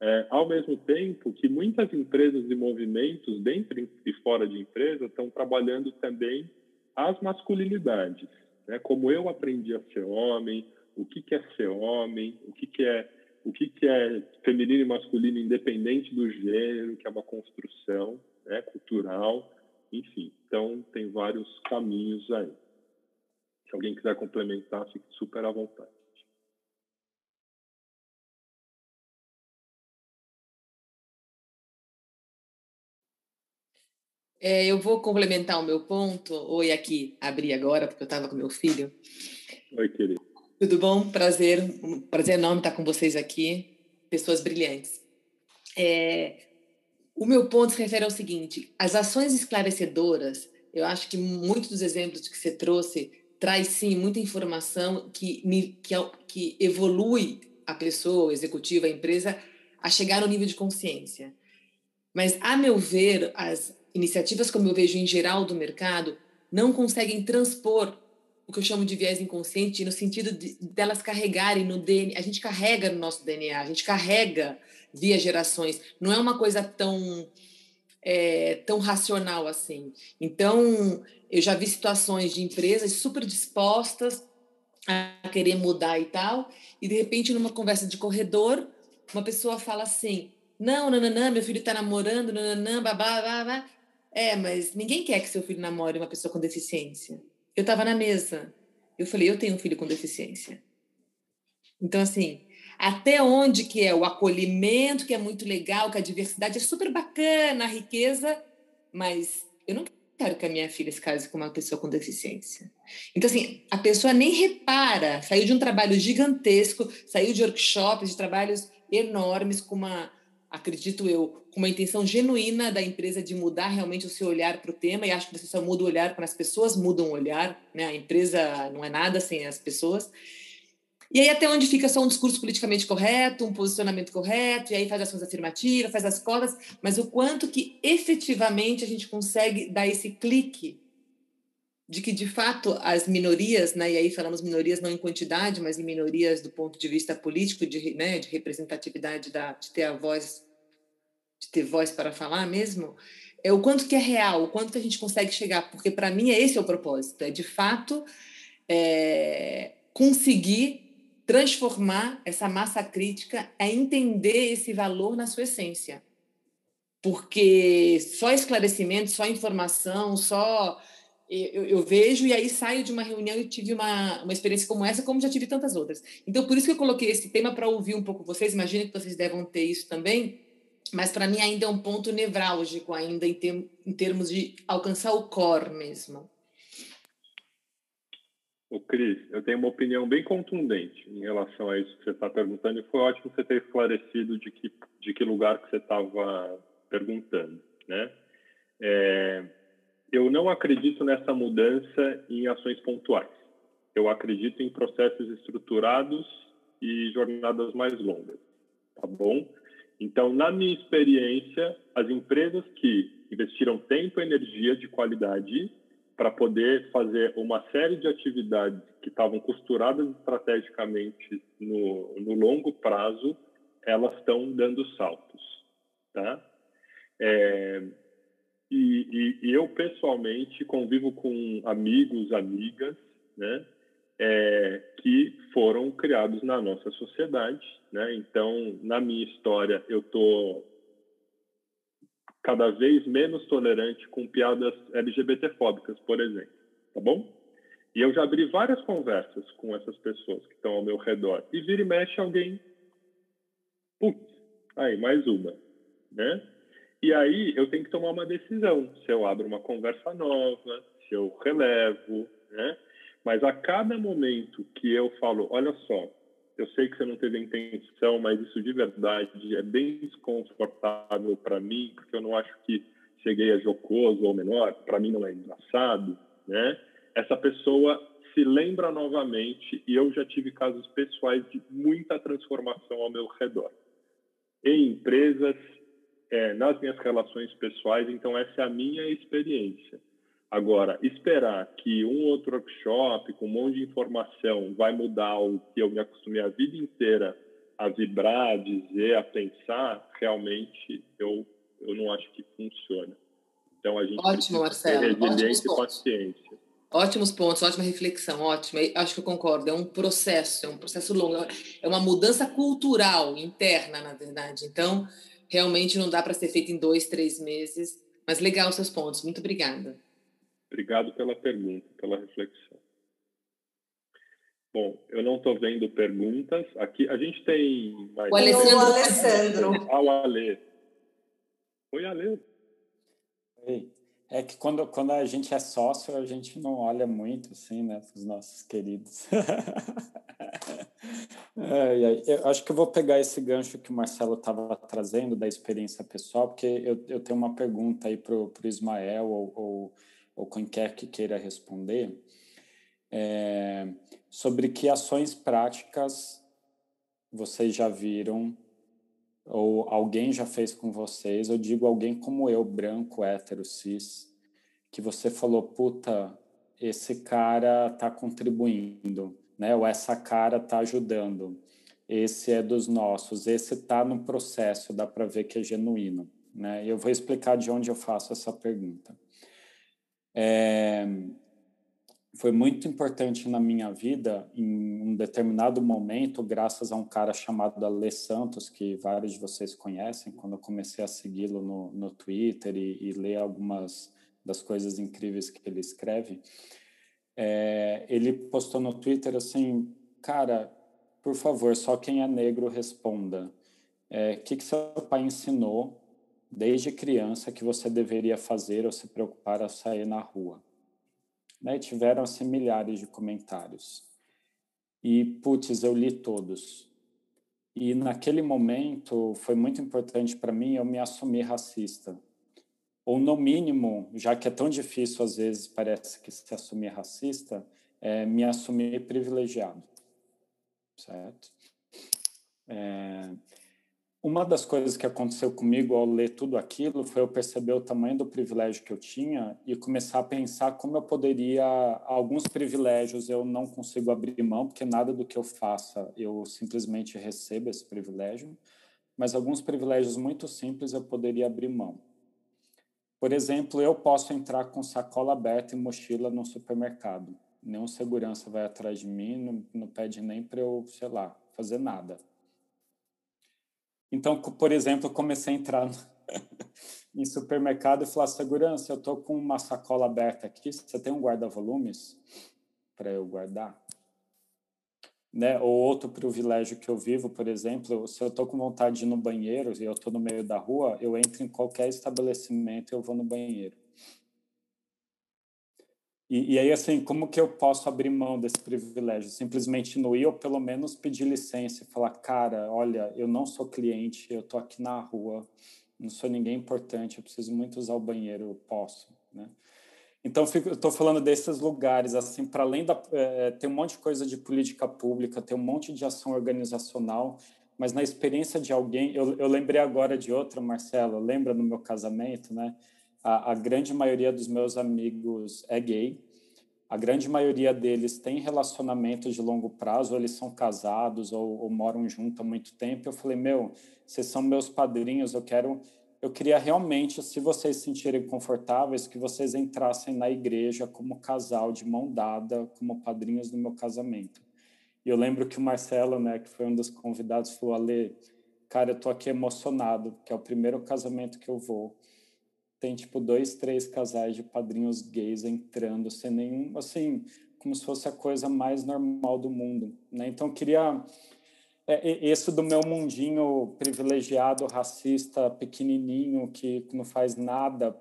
[SPEAKER 2] É, ao mesmo tempo que muitas empresas e movimentos dentro e fora de empresa estão trabalhando também as masculinidades, né? Como eu aprendi a ser homem, o que, que é ser homem, o que, que é o que, que é feminino e masculino independente do gênero, que é uma construção né, cultural, enfim. Então, tem vários caminhos aí. Se alguém quiser complementar, fique super à vontade.
[SPEAKER 6] É, eu vou complementar o meu ponto. Oi, aqui, abri agora, porque eu estava com meu filho.
[SPEAKER 2] Oi, querido.
[SPEAKER 6] Tudo bom? Prazer, um prazer enorme estar com vocês aqui, pessoas brilhantes. É, o meu ponto se refere ao seguinte: as ações esclarecedoras, eu acho que muitos dos exemplos que você trouxe traz sim muita informação que, que, que evolui a pessoa, a executiva, a empresa a chegar no nível de consciência. Mas, a meu ver, as iniciativas, como eu vejo em geral do mercado, não conseguem transpor o que eu chamo de viés inconsciente, no sentido de delas carregarem no DNA. A gente carrega no nosso DNA, a gente carrega via gerações. Não é uma coisa tão é, tão racional assim. Então, eu já vi situações de empresas super dispostas a querer mudar e tal, e de repente, numa conversa de corredor, uma pessoa fala assim: Não, nananã, meu filho está namorando, nananã, babá, babá. É, mas ninguém quer que seu filho namore uma pessoa com deficiência. Eu estava na mesa. Eu falei, eu tenho um filho com deficiência. Então, assim, até onde que é o acolhimento, que é muito legal, que a diversidade é super bacana, a riqueza, mas eu não quero que a minha filha se case com uma pessoa com deficiência. Então, assim, a pessoa nem repara, saiu de um trabalho gigantesco, saiu de workshops, de trabalhos enormes, com uma acredito eu, com uma intenção genuína da empresa de mudar realmente o seu olhar para o tema, e acho que você só muda o olhar quando as pessoas mudam o olhar, né? A empresa não é nada sem as pessoas. E aí até onde fica só um discurso politicamente correto, um posicionamento correto, e aí faz ações afirmativas, faz as cotas, mas o quanto que efetivamente a gente consegue dar esse clique de que de fato as minorias, né, e aí falamos minorias não em quantidade, mas em minorias do ponto de vista político, de, né, de representatividade da, de ter a voz, de ter voz para falar mesmo, é o quanto que é real, o quanto que a gente consegue chegar, porque para mim é esse é o propósito, é de fato é, conseguir transformar essa massa crítica a entender esse valor na sua essência, porque só esclarecimento, só informação, só eu, eu, vejo e aí saio de uma reunião e tive uma, uma experiência como essa, como já tive tantas outras. Então, por isso que eu coloquei esse tema para ouvir um pouco vocês. Imagino que vocês devam ter isso também, mas para mim ainda é um ponto nevrálgico ainda em, ter, em termos de alcançar o core mesmo.
[SPEAKER 2] O Cris, eu tenho uma opinião bem contundente em relação a isso que você está perguntando e foi ótimo você ter esclarecido de que de que lugar que você estava perguntando, né? É, eu não acredito nessa mudança em ações pontuais. Eu acredito em processos estruturados e jornadas mais longas. tá bom? Então, na minha experiência, as empresas que investiram tempo e energia de qualidade para poder fazer uma série de atividades que estavam costuradas estrategicamente no, no longo prazo, elas estão dando saltos, tá? É, e, e, e, eu pessoalmente convivo com amigos, amigas, né, é, que foram criados na nossa sociedade, né? Então, na minha história, eu tô cada vez menos tolerante com piadas LGBTfóbicas, por exemplo, tá bom? E eu já abri várias conversas com essas pessoas que estão ao meu redor. E vira e mexe alguém. Putz, aí, mais uma. Né? E aí eu tenho que tomar uma decisão. Se eu abro uma conversa nova, se eu relevo, né? Mas a cada momento que eu falo, olha só, eu sei que você não teve a intenção, mas isso de verdade é bem desconfortável para mim, porque eu não acho que cheguei a jocoso ou menor, para mim não é engraçado, né? essa pessoa se lembra novamente e eu já tive casos pessoais de muita transformação ao meu redor. Em empresas, é, nas minhas relações pessoais, então essa é a minha experiência. Agora, esperar que um outro workshop com um monte de informação vai mudar o que eu me acostumei a vida inteira a vibrar, a dizer, a pensar, realmente eu, eu não acho que funciona. Então a gente
[SPEAKER 6] Ótimo, Marcelo.
[SPEAKER 2] ter resiliência e paciência.
[SPEAKER 6] Ótimos pontos, ótima reflexão, ótimo. Acho que eu concordo. É um processo, é um processo longo, é uma mudança cultural interna, na verdade. Então, realmente não dá para ser feito em dois, três meses. Mas legal os seus pontos. Muito obrigada.
[SPEAKER 2] Obrigado pela pergunta, pela reflexão. Bom, eu não estou vendo perguntas. Aqui a gente tem.
[SPEAKER 1] Mais o Alessandro. O Alessandro.
[SPEAKER 2] Ah, o Ale. Oi, Ale.
[SPEAKER 7] Oi. É que quando, quando a gente é sócio, a gente não olha muito, assim, né, para os nossos queridos. é, eu acho que eu vou pegar esse gancho que o Marcelo estava trazendo da experiência pessoal, porque eu, eu tenho uma pergunta aí para o Ismael ou, ou, ou quem quer que queira responder, é, sobre que ações práticas vocês já viram ou alguém já fez com vocês, eu digo alguém como eu, branco, hétero, cis, que você falou, puta, esse cara tá contribuindo, né? Ou essa cara tá ajudando. Esse é dos nossos, esse tá no processo, dá para ver que é genuíno, né? Eu vou explicar de onde eu faço essa pergunta. É, foi muito importante na minha vida em um determinado momento, graças a um cara chamado Ale Santos, que vários de vocês conhecem, quando eu comecei a segui-lo no, no Twitter e, e, ler algumas das coisas incríveis que ele escreve, é, ele postou no Twitter assim, cara, por favor, só quem é negro responda. O é, que, que seu pai ensinou desde criança que você deveria fazer ou se preocupar ao sair na rua? né? Tiveram assim milhares de comentários. E putz, eu li todos. E naquele momento foi muito importante para mim eu me assumir racista. Ou no mínimo, já que é tão difícil às vezes parece que se assumir racista, é me assumir privilegiado. Certo? É, uma das coisas que aconteceu comigo ao ler tudo aquilo foi eu perceber o tamanho do privilégio que eu tinha e começar a pensar como eu poderia alguns privilégios eu não consigo abrir mão porque nada do que eu faça eu simplesmente recebo esse privilégio, mas alguns privilégios muito simples eu poderia abrir mão. Por exemplo, eu posso entrar com sacola aberta e mochila no supermercado. Nenhum segurança vai atrás de mim, não, não pede nem para eu, sei lá, fazer nada então, por exemplo, eu comecei a entrar em supermercado e falar: segurança, eu estou com uma sacola aberta aqui, você tem um guarda-volumes para eu guardar? Né? Ou outro privilégio que eu vivo, por exemplo, se eu estou com vontade de ir no banheiro e eu estou no meio da rua, eu entro em qualquer estabelecimento e eu vou no banheiro. E, e, aí, assim, como que eu posso abrir mão desse privilégio? Simplesmente não ir ou pelo menos pedir licença e falar, cara, olha, eu não sou cliente, eu tô aqui na rua, não sou ninguém importante, eu preciso muito usar o banheiro, eu posso, né? Então, eu estou falando desses lugares, assim, para além da... É, tem um monte de coisa de política pública, tem um monte de ação organizacional, mas na experiência de alguém, eu, eu lembrei agora de outra, Marcelo, lembra no meu casamento, né? A, a grande maioria dos meus amigos é gay, a grande maioria deles tem relacionamentos de longo prazo, eles são casados ou, ou moram junto há muito tempo. Eu falei, meu, vocês são meus padrinhos, eu quero eu queria realmente, se vocês se sentirem confortáveis, que vocês entrassem na igreja como casal, de mão dada, como padrinhos do meu casamento. E eu lembro que o Marcelo, né, que foi um dos convidados, falou: Ale, cara, eu tô aqui emocionado, que é o primeiro casamento que eu vou. Tem, tipo, dois, três casais de padrinhos gays entrando, sem nenhum, assim, como se fosse a coisa mais normal do mundo, né? Então, queria é, esse do meu mundinho privilegiado, racista, pequenininho, que não faz nada,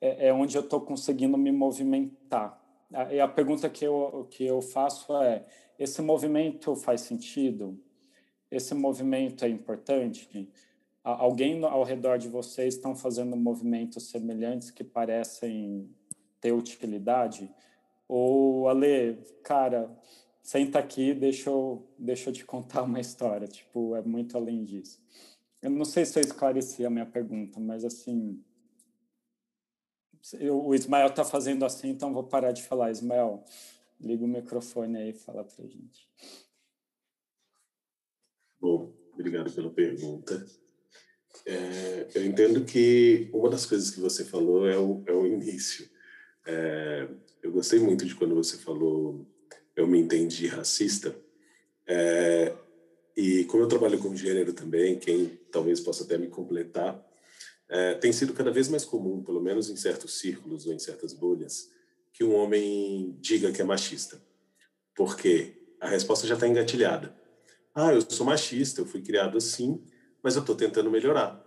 [SPEAKER 7] é, é onde eu estou conseguindo me movimentar. E a pergunta que eu, que eu faço é: esse movimento faz sentido? Esse movimento é importante? Alguém ao redor de vocês estão fazendo movimentos semelhantes que parecem ter utilidade? Ou, Ale, cara, senta aqui, deixa eu, deixa eu te contar uma história. Tipo, é muito além disso. Eu não sei se eu esclareci a minha pergunta, mas assim. Eu, o Ismael está fazendo assim, então vou parar de falar. Ismael, liga o microfone aí e fala para gente.
[SPEAKER 3] Bom, obrigado pela pergunta. É, eu entendo que uma das coisas que você falou é o, é o início. É, eu gostei muito de quando você falou eu me entendi racista. É, e como eu trabalho com gênero também, quem talvez possa até me completar, é, tem sido cada vez mais comum, pelo menos em certos círculos ou em certas bolhas, que um homem diga que é machista. Porque a resposta já está engatilhada. Ah, eu sou machista, eu fui criado assim, mas eu estou tentando melhorar.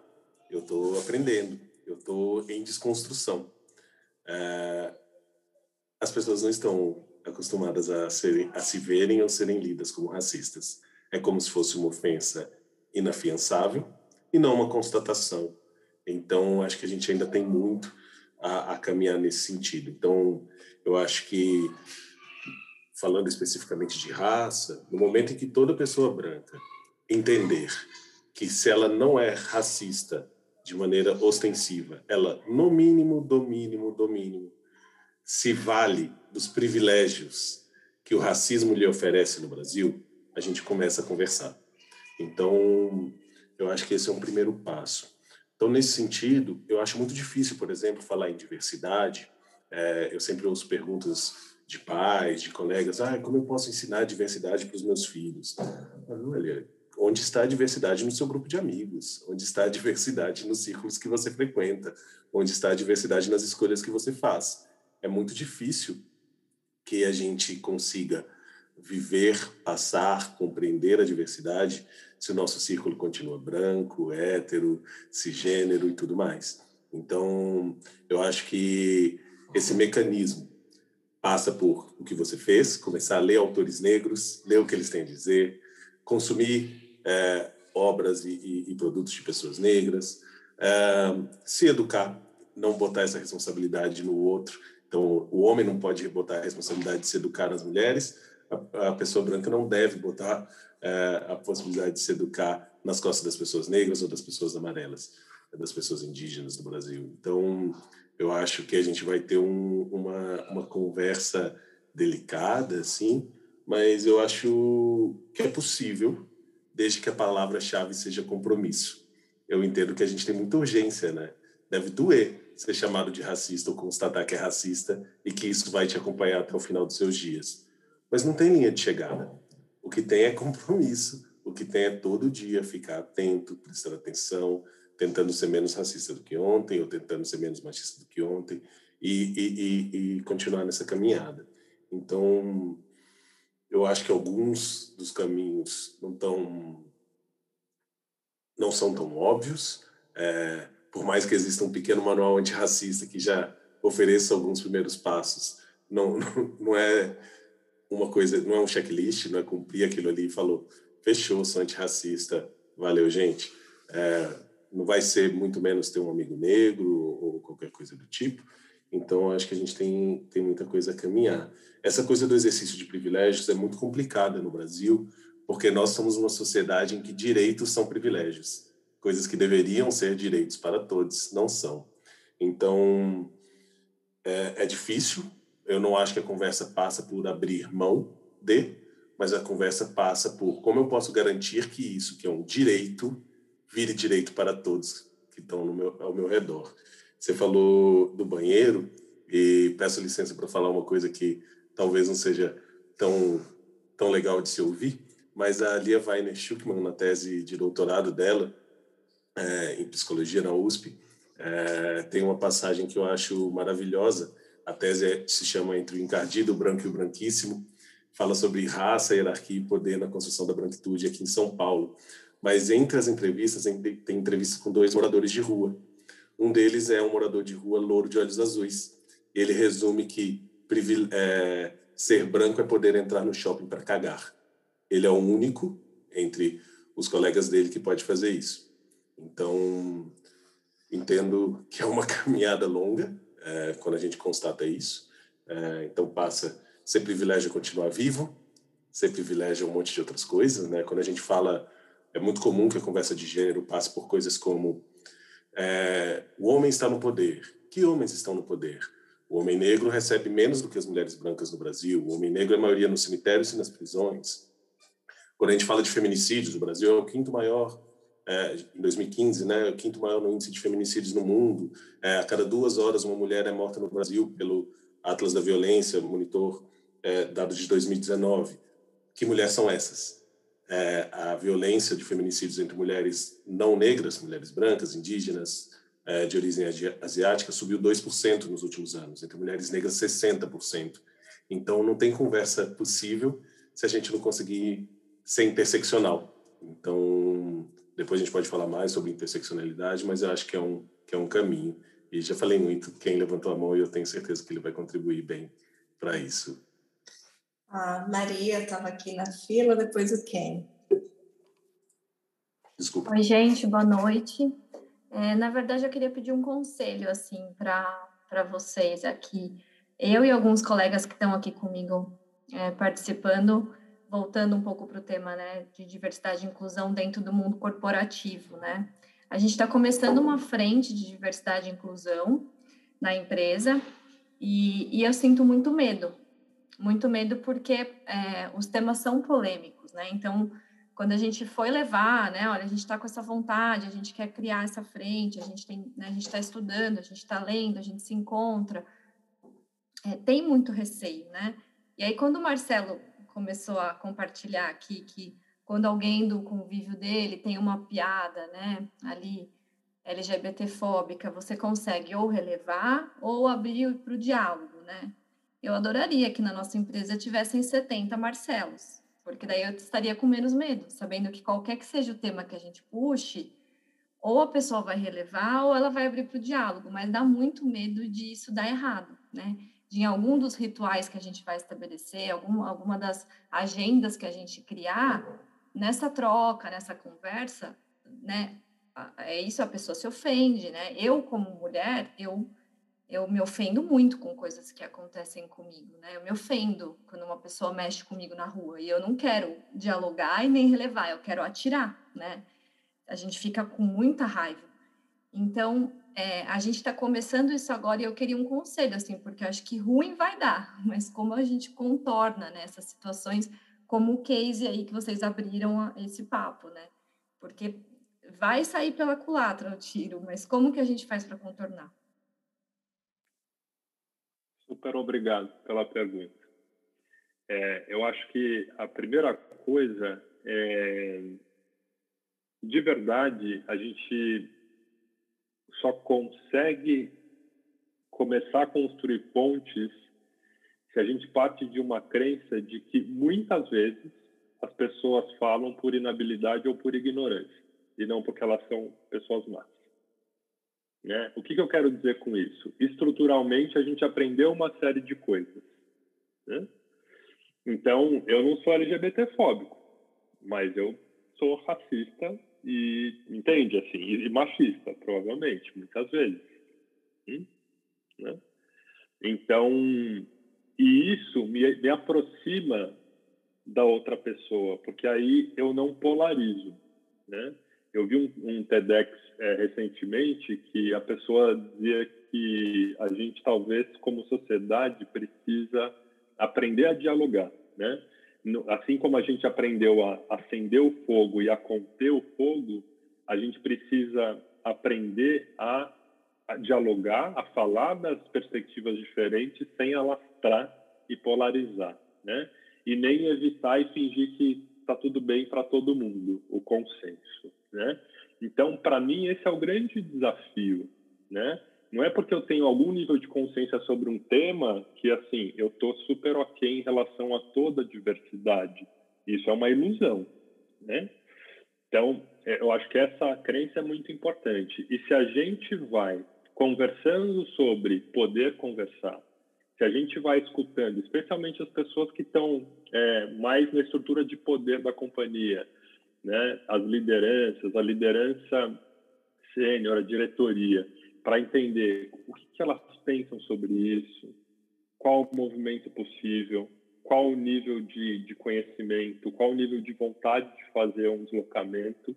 [SPEAKER 3] Eu estou aprendendo, eu estou em desconstrução. É, as pessoas não estão acostumadas a, serem, a se verem ou serem lidas como racistas. É como se fosse uma ofensa inafiançável e não uma constatação. Então, acho que a gente ainda tem muito a, a caminhar nesse sentido. Então, eu acho que, falando especificamente de raça, no momento em que toda pessoa branca entender que se ela não é racista de maneira ostensiva, ela, no mínimo, do mínimo, do mínimo, se vale dos privilégios que o racismo lhe oferece no Brasil, a gente começa a conversar. Então, eu acho que esse é um primeiro passo. Então, nesse sentido, eu acho muito difícil, por exemplo, falar em diversidade. É, eu sempre ouço perguntas de pais, de colegas, ah, como eu posso ensinar diversidade para os meus filhos? Olha, onde está a diversidade no seu grupo de amigos? Onde está a diversidade nos círculos que você frequenta? Onde está a diversidade nas escolhas que você faz? é muito difícil que a gente consiga viver, passar, compreender a diversidade se o nosso círculo continua branco, hétero, cisgênero e tudo mais. Então, eu acho que esse mecanismo passa por o que você fez, começar a ler autores negros, ler o que eles têm a dizer, consumir é, obras e, e, e, produtos de pessoas negras, é, se educar, não botar essa responsabilidade no outro. Então, o homem não pode botar a responsabilidade de se educar as mulheres, a, a pessoa branca não deve botar é, a possibilidade de se educar nas costas das pessoas negras ou das pessoas amarelas, das pessoas indígenas do Brasil. Então, eu acho que a gente vai ter um, uma, uma conversa delicada, assim, mas eu acho que é possível, desde que a palavra-chave seja compromisso. Eu entendo que a gente tem muita urgência, né? Deve doer ser chamado de racista ou constatar que é racista e que isso vai te acompanhar até o final dos seus dias. Mas não tem linha de chegada. O que tem é compromisso, o que tem é todo dia ficar atento, prestando atenção, tentando ser menos racista do que ontem ou tentando ser menos machista do que ontem e, e, e, e continuar nessa caminhada. Então, eu acho que alguns dos caminhos não tão não são tão óbvios. É, por mais que exista um pequeno manual antirracista que já ofereça alguns primeiros passos, não, não, é uma coisa, não é um checklist, não é cumprir aquilo ali e falou, fechou, sou antirracista, valeu, gente. É, não vai ser muito menos ter um amigo negro ou qualquer coisa do tipo. Então, acho que a gente tem, tem muita coisa a caminhar. Essa coisa do exercício de privilégios é muito complicada no Brasil, porque nós somos uma sociedade em que direitos são privilégios, coisas que deveriam ser direitos para todos, não são. Então, é, é difícil. Eu não acho que a conversa passa por abrir mão de, mas a conversa passa por como eu posso garantir que isso, que é um direito, vire direito para todos que estão meu, ao meu redor. Você falou do banheiro e peço licença para falar uma coisa que talvez não seja tão tão legal de se ouvir, mas a Lia Weiner Schuckmann, na tese de doutorado dela é, em psicologia na USP, é, tem uma passagem que eu acho maravilhosa. A tese é, se chama Entre o Encardido, o Branco e o Branquíssimo. Fala sobre raça, hierarquia e poder na construção da branquitude aqui em São Paulo. Mas entre as entrevistas, tem entrevistas com dois moradores de rua. Um deles é um morador de rua louro de olhos azuis. Ele resume que é, ser branco é poder entrar no shopping para cagar. Ele é o único entre os colegas dele que pode fazer isso. Então, entendo que é uma caminhada longa é, quando a gente constata isso. É, então, passa ser privilégio continuar vivo, ser privilégio um monte de outras coisas. Né? Quando a gente fala, é muito comum que a conversa de gênero passe por coisas como é, o homem está no poder. Que homens estão no poder? O homem negro recebe menos do que as mulheres brancas no Brasil. O homem negro é a maioria nos cemitérios e nas prisões. Quando a gente fala de feminicídios, o Brasil é o quinto maior é, em 2015, né, o quinto maior no índice de feminicídios no mundo. É, a cada duas horas uma mulher é morta no Brasil pelo Atlas da Violência, monitor é, dados de 2019. Que mulheres são essas? É, a violência de feminicídios entre mulheres não negras, mulheres brancas, indígenas, é, de origem asiática subiu 2% nos últimos anos, entre mulheres negras 60%. Então não tem conversa possível se a gente não conseguir ser interseccional. Então depois a gente pode falar mais sobre interseccionalidade, mas eu acho que é um que é um caminho. E já falei muito quem levantou a mão eu tenho certeza que ele vai contribuir bem para isso.
[SPEAKER 1] A Maria estava aqui na fila, depois o Ken.
[SPEAKER 3] Desculpa.
[SPEAKER 8] Oi, gente, boa noite. É, na verdade, eu queria pedir um conselho assim para vocês aqui. Eu e alguns colegas que estão aqui comigo é, participando, voltando um pouco para o tema né, de diversidade e inclusão dentro do mundo corporativo. Né? A gente está começando uma frente de diversidade e inclusão na empresa e, e eu sinto muito medo. Muito medo porque é, os temas são polêmicos, né? Então, quando a gente foi levar, né, olha, a gente está com essa vontade, a gente quer criar essa frente, a gente tem, né, a gente está estudando, a gente está lendo, a gente se encontra, é, tem muito receio, né? E aí quando o Marcelo começou a compartilhar aqui que quando alguém do convívio dele tem uma piada, né, ali LGBTfóbica, você consegue ou relevar ou abrir para o diálogo, né? Eu adoraria que na nossa empresa tivessem 70 Marcelos, porque daí eu estaria com menos medo, sabendo que qualquer que seja o tema que a gente puxe, ou a pessoa vai relevar ou ela vai abrir para o diálogo, mas dá muito medo de isso dar errado, né? De em algum dos rituais que a gente vai estabelecer, algum, alguma das agendas que a gente criar, nessa troca, nessa conversa, né? É isso, a pessoa se ofende, né? Eu, como mulher, eu eu me ofendo muito com coisas que acontecem comigo, né? Eu me ofendo quando uma pessoa mexe comigo na rua e eu não quero dialogar e nem relevar, eu quero atirar, né? A gente fica com muita raiva. Então, é, a gente está começando isso agora e eu queria um conselho, assim, porque acho que ruim vai dar, mas como a gente contorna né, essas situações, como o case aí que vocês abriram esse papo, né? Porque vai sair pela culatra o tiro, mas como que a gente faz para contornar?
[SPEAKER 2] Super obrigado pela pergunta. É, eu acho que a primeira coisa é, de verdade, a gente só consegue começar a construir pontes se a gente parte de uma crença de que muitas vezes as pessoas falam por inabilidade ou por ignorância e não porque elas são pessoas más. Né? O que, que eu quero dizer com isso? Estruturalmente, a gente aprendeu uma série de coisas. Né? Então, eu não sou LGBTfóbico, mas eu sou racista e, entende, assim, e machista, provavelmente, muitas vezes. Hum? Né? Então, e isso me, me aproxima da outra pessoa, porque aí eu não polarizo, né? Eu vi um, um TEDx é, recentemente que a pessoa dizia que a gente talvez como sociedade precisa aprender a dialogar, né? Assim como a gente aprendeu a acender o fogo e a conter o fogo, a gente precisa aprender a, a dialogar, a falar das perspectivas diferentes sem alastrar e polarizar, né? e nem evitar e fingir que está tudo bem para todo mundo, o consenso, né? Então, para mim, esse é o grande desafio, né? Não é porque eu tenho algum nível de consciência sobre um tema que, assim, eu estou super ok em relação a toda a diversidade. Isso é uma ilusão, né? Então, é, eu acho que essa crença é muito importante. E se a gente vai conversando sobre poder conversar, se a gente vai escutando, especialmente as pessoas que estão é, mais na estrutura de poder da companhia, né, as lideranças, a liderança sênior, a diretoria, para entender o que, que elas pensam sobre isso, qual o movimento possível, qual o nível de, de conhecimento, qual o nível de vontade de fazer um deslocamento.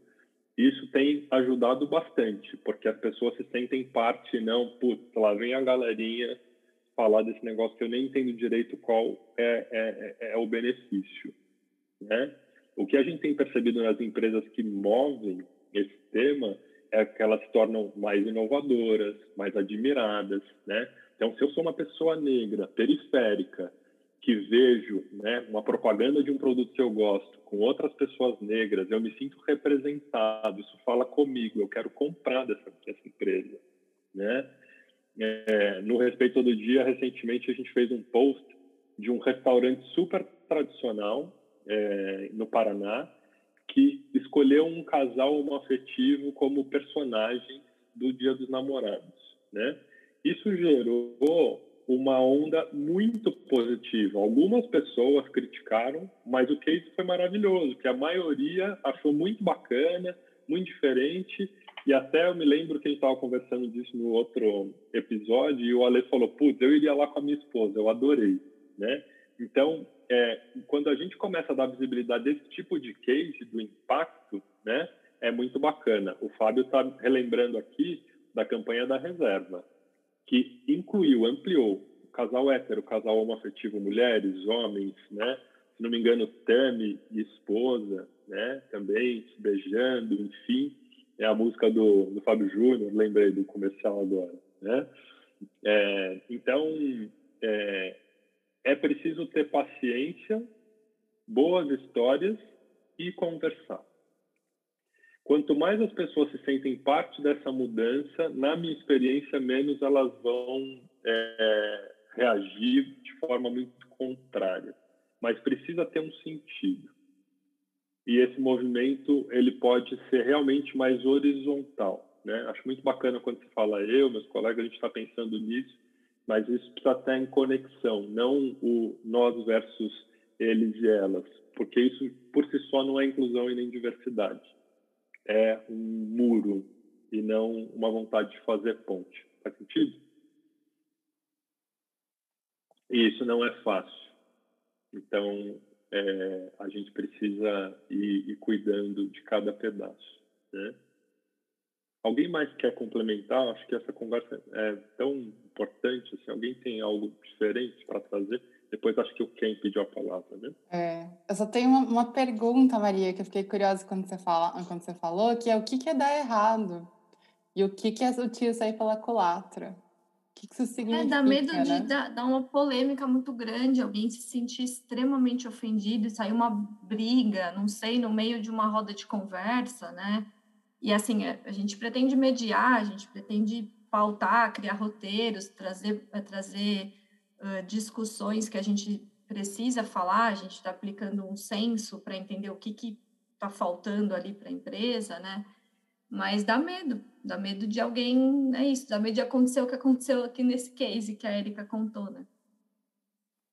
[SPEAKER 2] Isso tem ajudado bastante, porque as pessoas se sentem parte, não, putz, lá vem a galerinha falar desse negócio que eu nem entendo direito qual é, é, é, é o benefício. Né? O que a gente tem percebido nas empresas que movem esse tema é que elas se tornam mais inovadoras, mais admiradas, né? Então, se eu sou uma pessoa negra, periférica, que vejo né, uma propaganda de um produto que eu gosto com outras pessoas negras, eu me sinto representado, isso fala comigo, eu quero comprar dessa, dessa empresa, né? É, no Respeito Todo Dia, recentemente, a gente fez um post de um restaurante super tradicional é, no Paraná que escolheu um casal homoafetivo como personagem do Dia dos Namorados, né? Isso gerou uma onda muito positiva. Algumas pessoas criticaram, mas o case foi maravilhoso, que a maioria achou muito bacana, muito diferente e até eu me lembro que a gente estava conversando disso no outro episódio e o Ale falou, putz, eu iria lá com a minha esposa, eu adorei, né? Então, é, quando a gente começa a dar visibilidade desse tipo de case, do impacto, né, é muito bacana. O Fábio está relembrando aqui da campanha da reserva, que incluiu, ampliou o casal hétero, o casal homoafetivo, mulheres, homens, né? Se não me engano, Tami e esposa, né? Também se beijando, enfim é a música do, do Fábio Júnior, lembrei do comercial agora, né? É, então, é, é preciso ter paciência, boas histórias e conversar. Quanto mais as pessoas se sentem parte dessa mudança, na minha experiência, menos elas vão é, reagir de forma muito contrária. Mas precisa ter um sentido e esse movimento ele pode ser realmente mais horizontal. Né? Acho muito bacana quando você fala eu, meus colegas, a gente está pensando nisso, mas isso precisa estar em conexão, não o nós versus eles e elas, porque isso por si só não é inclusão e nem diversidade. É um muro e não uma vontade de fazer ponte. Faz sentido? E isso não é fácil. Então, é, a gente precisa ir, ir, cuidando de cada pedaço. Né? Alguém mais quer complementar? Acho que essa conversa é tão importante. Assim, alguém tem algo diferente para trazer? Depois acho que o Ken pediu a palavra, né?
[SPEAKER 5] É, eu só tenho uma, uma, pergunta, Maria, que eu fiquei curiosa quando você, fala, quando você falou, que é o que, que é dar errado? E o que, que é o tio sair pela culatra? que, que isso significa? É,
[SPEAKER 8] dá medo né? de dar, dar, uma polêmica muito grande, alguém se sentir extremamente ofendido e sair uma briga, não sei, no meio de uma roda de conversa, né? E assim, é, a gente pretende mediar, a gente pretende pautar, criar roteiros, trazer, é, trazer uh, discussões que a gente precisa falar, a gente está aplicando um censo para entender o que está faltando ali para a empresa, né? Mas dá medo, dá medo de alguém, é isso, dá medo de acontecer o que aconteceu aqui nesse case que a Erika contou, né?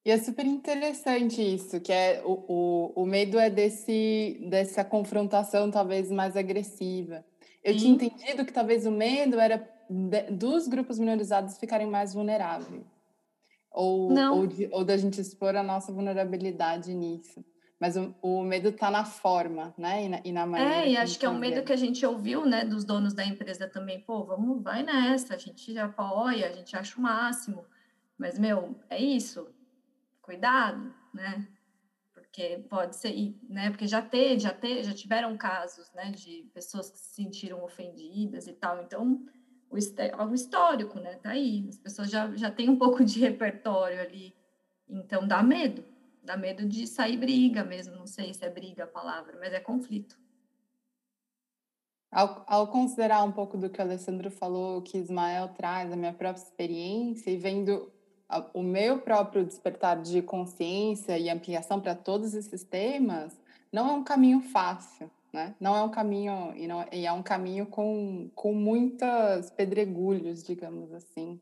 [SPEAKER 5] E é super interessante isso, que é o, o, o medo é desse, dessa confrontação talvez mais agressiva. Eu Sim. tinha entendido que talvez o medo era de, dos grupos minorizados ficarem mais vulneráveis. Ou, ou, de, ou da gente expor a nossa vulnerabilidade nisso. Mas o, o medo está na forma, né? E na, e na maneira.
[SPEAKER 8] É, e acho que é um medo que a gente ouviu, né, dos donos da empresa também. Pô, vamos, vai nessa, a gente já apoia, a gente acha o máximo. Mas, meu, é isso. Cuidado, né? Porque pode ser, né? Porque já teve, já teve, já tiveram casos, né, de pessoas que se sentiram ofendidas e tal. Então, o, o histórico, né? Tá aí. As pessoas já, já têm um pouco de repertório ali. Então, dá medo Dá medo de sair briga mesmo, não sei se é briga a palavra, mas é conflito.
[SPEAKER 5] Ao, ao, considerar um pouco do que o Alessandro falou, que Ismael traz, a minha própria experiência, e vendo o meu próprio despertar de consciência e ampliação para todos esses temas, não é um caminho fácil, né? Não é um caminho, e, não, e é um caminho com, com muitas pedregulhos, digamos assim.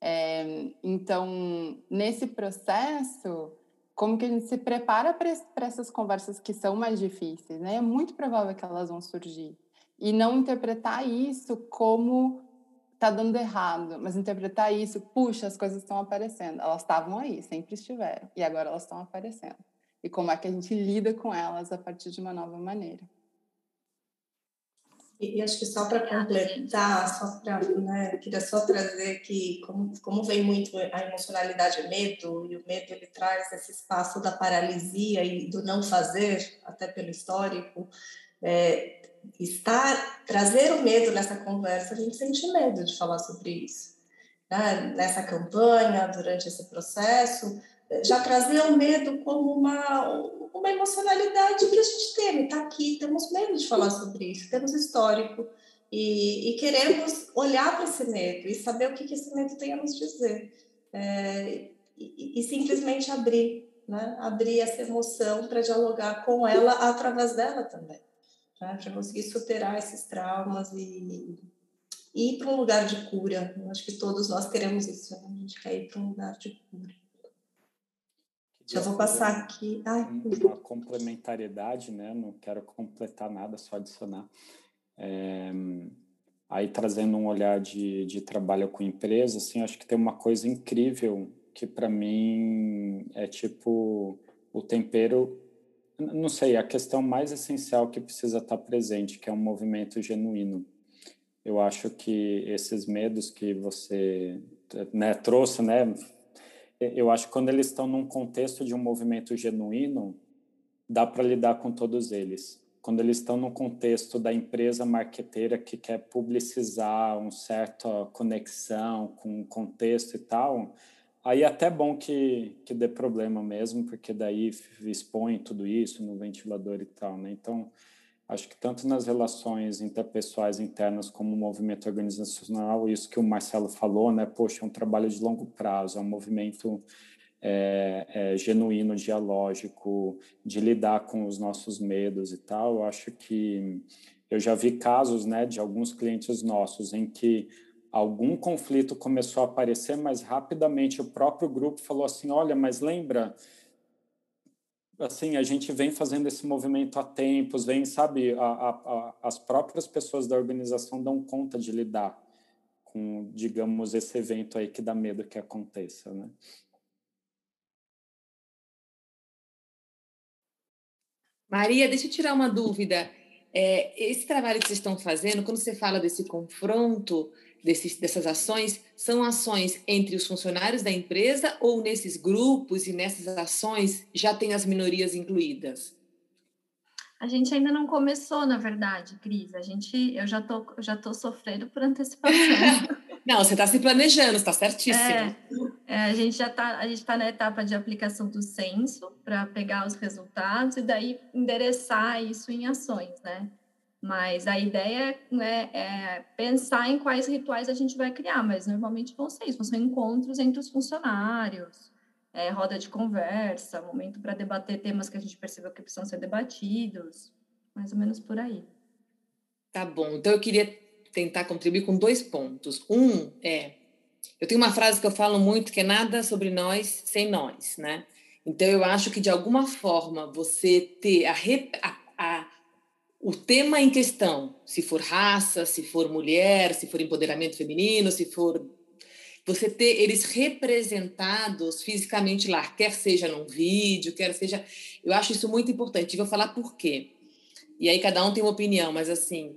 [SPEAKER 5] É, então, nesse processo, como que a gente se prepara para essas conversas que são mais difíceis, né? É muito provável que elas vão surgir. E não interpretar isso como tá dando errado, mas interpretar isso, puxa, as coisas estão aparecendo. Elas estavam aí, sempre estiveram, e agora elas estão aparecendo. E como é que a gente lida com elas a partir de uma nova maneira?
[SPEAKER 1] E, e acho que só para completar, só para, né, queria só trazer que como, como vem muito a emocionalidade e medo, e o medo ele traz esse espaço da paralisia e do não fazer, até pelo histórico, é, estar, trazer o medo nessa conversa, a gente sente medo de falar sobre isso. Né? Nessa campanha, durante esse processo, já trazia o medo como uma, uma emocionalidade que a gente teme, está aqui, temos medo de falar sobre isso, temos histórico e, e queremos olhar para esse medo e saber o que, que esse medo tem a nos dizer é, e, e, simplesmente abrir, né? abrir essa emoção para dialogar com ela através dela também, né? para conseguir superar esses traumas e, e ir para um lugar de cura. Eu acho que todos nós queremos isso, né? a gente quer ir para um lugar de cura. Já vou passar aqui. Ai,
[SPEAKER 7] uma complementariedade, né? Não quero completar nada, só adicionar. É, aí trazendo um olhar de, de trabalho com empresa, assim, acho que tem uma coisa incrível que para mim é tipo o tempero, não sei, a questão mais essencial que precisa estar presente, que é um movimento genuíno. Eu acho que esses medos que você né, trouxe, né, eu acho que quando eles estão num contexto de um movimento genuíno, dá para lidar com todos eles. Quando eles estão no contexto da empresa marqueteira que quer publicizar uma certa conexão com o contexto e tal, aí é até bom que, que dê problema mesmo, porque daí expõe tudo isso no ventilador e tal, né? Então, Acho que tanto nas relações interpessoais internas como no movimento organizacional, isso que o Marcelo falou, né? Poxa, é um trabalho de longo prazo, é um movimento é, é, genuíno, dialógico, de lidar com os nossos medos e tal. Eu acho que eu já vi casos, né, de alguns clientes nossos em que algum conflito começou a aparecer, mas rapidamente o próprio grupo falou assim: olha, mas lembra assim, a gente vem fazendo esse movimento há tempos, vem, sabe, a, a, a, as próprias pessoas da organização dão conta de lidar com, digamos, esse evento aí que dá medo que aconteça, né?
[SPEAKER 6] Maria, deixa eu tirar uma dúvida. É, esse trabalho que vocês estão fazendo, quando você fala desse confronto, desses, dessas ações são ações entre os funcionários da empresa ou nesses grupos e nessas ações já tem as minorias incluídas?
[SPEAKER 8] A gente ainda não começou, na verdade, Cris. A gente, eu já tô, já tô sofrendo por antecipação.
[SPEAKER 6] não, você está se planejando, está certíssimo. É,
[SPEAKER 8] é, a gente já está, a gente está na etapa de aplicação do censo para pegar os resultados e daí endereçar isso em ações, né? Mas a ideia né, é pensar em quais rituais a gente vai criar, mas normalmente vão ser isso, encontros entre os funcionários, é, roda de conversa, momento para debater temas que a gente percebeu que precisam ser debatidos, mais ou menos por aí.
[SPEAKER 6] Tá bom, então eu queria tentar contribuir com dois pontos. Um é, eu tenho uma frase que eu falo muito que é nada sobre nós sem nós, né? Então eu acho que de alguma forma você ter a, a, a o tema em questão, se for raça, se for mulher, se for empoderamento feminino, se for você ter eles representados fisicamente lá, quer seja num vídeo, quer seja. Eu acho isso muito importante. Vou falar por quê. E aí cada um tem uma opinião, mas assim,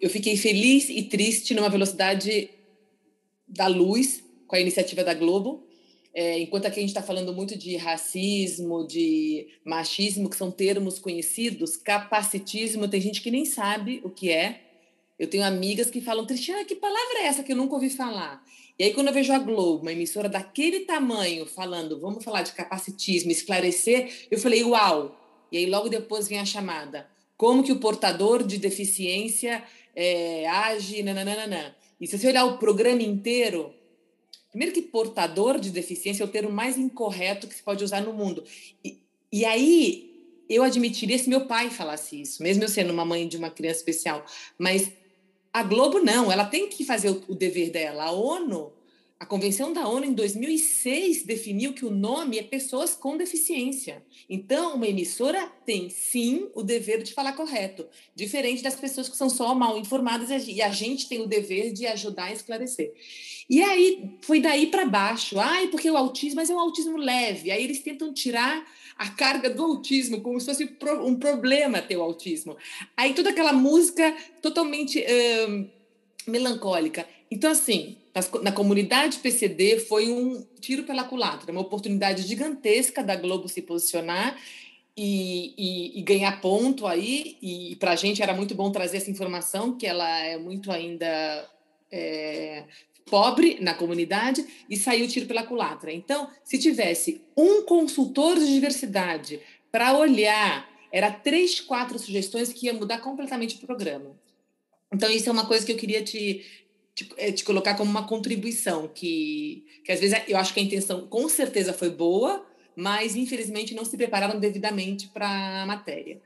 [SPEAKER 6] eu fiquei feliz e triste numa velocidade da luz com a iniciativa da Globo. É, enquanto aqui a gente está falando muito de racismo, de machismo, que são termos conhecidos, capacitismo, tem gente que nem sabe o que é. Eu tenho amigas que falam, Cristiana, que palavra é essa que eu nunca ouvi falar? E aí, quando eu vejo a Globo, uma emissora daquele tamanho, falando, vamos falar de capacitismo, esclarecer, eu falei, uau! E aí, logo depois vem a chamada. Como que o portador de deficiência é, age, nananana. E se você olhar o programa inteiro, primeiro que portador de deficiência é o termo mais incorreto que se pode usar no mundo. E, e aí, eu admitiria se meu pai falasse isso, mesmo eu sendo uma mãe de uma criança especial. Mas a Globo não, ela tem que fazer o, o dever dela. A ONU, a Convenção da ONU em 2006 definiu que o nome é pessoas com deficiência. Então, uma emissora tem sim o dever de falar correto, diferente das pessoas que são só mal informadas e a gente tem o dever de ajudar a esclarecer. E aí foi daí para baixo. Ai, porque o autismo, mas é um autismo leve. Aí eles tentam tirar a carga do autismo, como se fosse um problema ter o autismo. Aí toda aquela música totalmente uh, melancólica. Então, assim, na comunidade PCD foi um tiro pela culatra, uma oportunidade gigantesca da Globo se posicionar e, e, e ganhar ponto aí. E para a gente era muito bom trazer essa informação, que ela é muito ainda é, pobre na comunidade e saiu tiro pela culatra. Então, se tivesse um consultor de diversidade para olhar, era três, quatro sugestões que ia mudar completamente o programa. Então, isso é uma coisa que eu queria te, te, eh, te colocar como uma contribuição, que, que às vezes eu acho que a intenção com certeza foi boa, mas infelizmente não se prepararam devidamente para a matéria.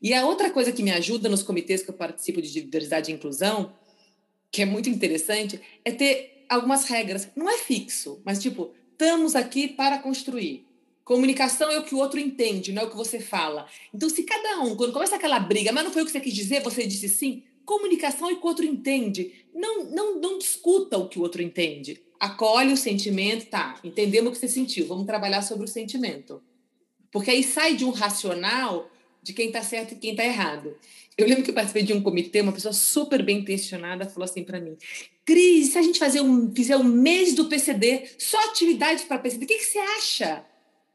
[SPEAKER 6] E a outra coisa que me ajuda nos comitês que eu participo de diversidade e inclusão que é muito interessante, é ter algumas regras. Não é fixo, mas tipo, estamos aqui para construir. Comunicação é o que o outro entende, não é o que você fala. Então, se cada um, quando começa aquela briga, mas não foi o que você quis dizer, você disse sim, comunicação o que o outro entende. Não, não, não discuta o que o outro entende. Acolhe o sentimento, tá, entendemos o que você sentiu, vamos trabalhar sobre o sentimento. Porque aí sai de um racional de quem está certo e quem está errado. Eu lembro que eu participei de um comitê, uma pessoa super bem intencionada falou assim para mim: Cris, se a gente fazer um, fizer um mês do PCD, só atividade para PCD, o que, que você acha?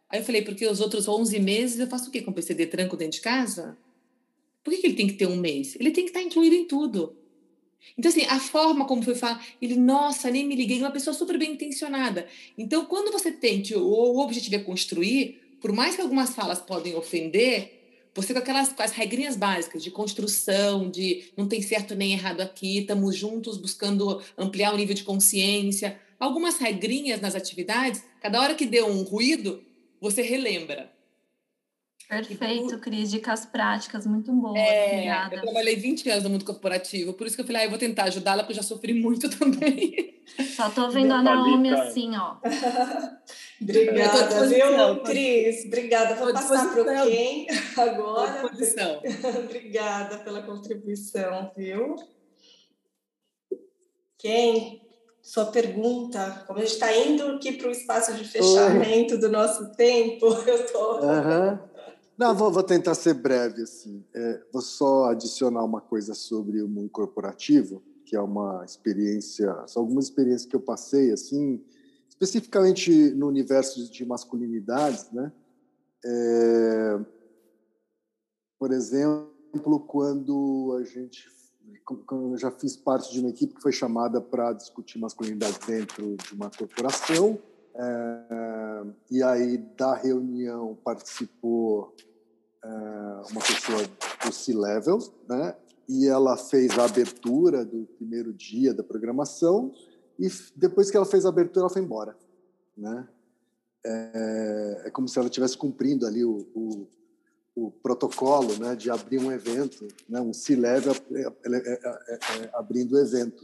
[SPEAKER 6] Aí eu falei: porque os outros 11 meses eu faço o quê com PCD? Tranco dentro de casa? Por que, ele tem que ter um mês? Ele tem que estar incluído em tudo. Então, assim, a forma como foi falar, ele, nossa, nem me liguei, uma pessoa super bem intencionada. Então, quando você tente, o objetivo é construir, por mais que algumas falas podem ofender, você com aquelas com as regrinhas básicas de construção, de não tem certo nem errado aqui, estamos juntos buscando ampliar o nível de consciência, algumas regrinhas nas atividades, cada hora que deu um ruído, você relembra.
[SPEAKER 8] Perfeito, Cris. Dicas práticas muito boas.
[SPEAKER 6] É,
[SPEAKER 8] Obrigada.
[SPEAKER 6] Eu trabalhei 20 anos no mundo corporativo, por isso que eu falei, ah, eu vou tentar ajudá-la, porque eu já sofri muito também.
[SPEAKER 8] Só tô vendo a Naomi assim, ó.
[SPEAKER 1] Obrigada, viu, Cris? Obrigada. Vou passar para o Ken agora. Obrigada pela contribuição, viu? Quem? Sua pergunta, como a gente está indo aqui para o espaço de fechamento Oi. do nosso tempo, eu estou. Tô...
[SPEAKER 9] Uhum. Não, vou, vou, tentar ser breve. Assim. É, vou só adicionar uma coisa sobre o mundo corporativo, que é uma experiência, são algumas experiências que eu passei, assim, especificamente no universo de masculinidades, né? É, por exemplo, quando a gente, quando eu já fiz parte de uma equipe que foi chamada para discutir masculinidade dentro de uma corporação, é, e aí da reunião participou é, uma pessoa do C-Level, né? E ela fez a abertura do primeiro dia da programação e depois que ela fez a abertura, ela foi embora, né? É, é como se ela estivesse cumprindo ali o, o, o, protocolo, né, de abrir um evento, né, um C-level é, é, é, abrindo o evento.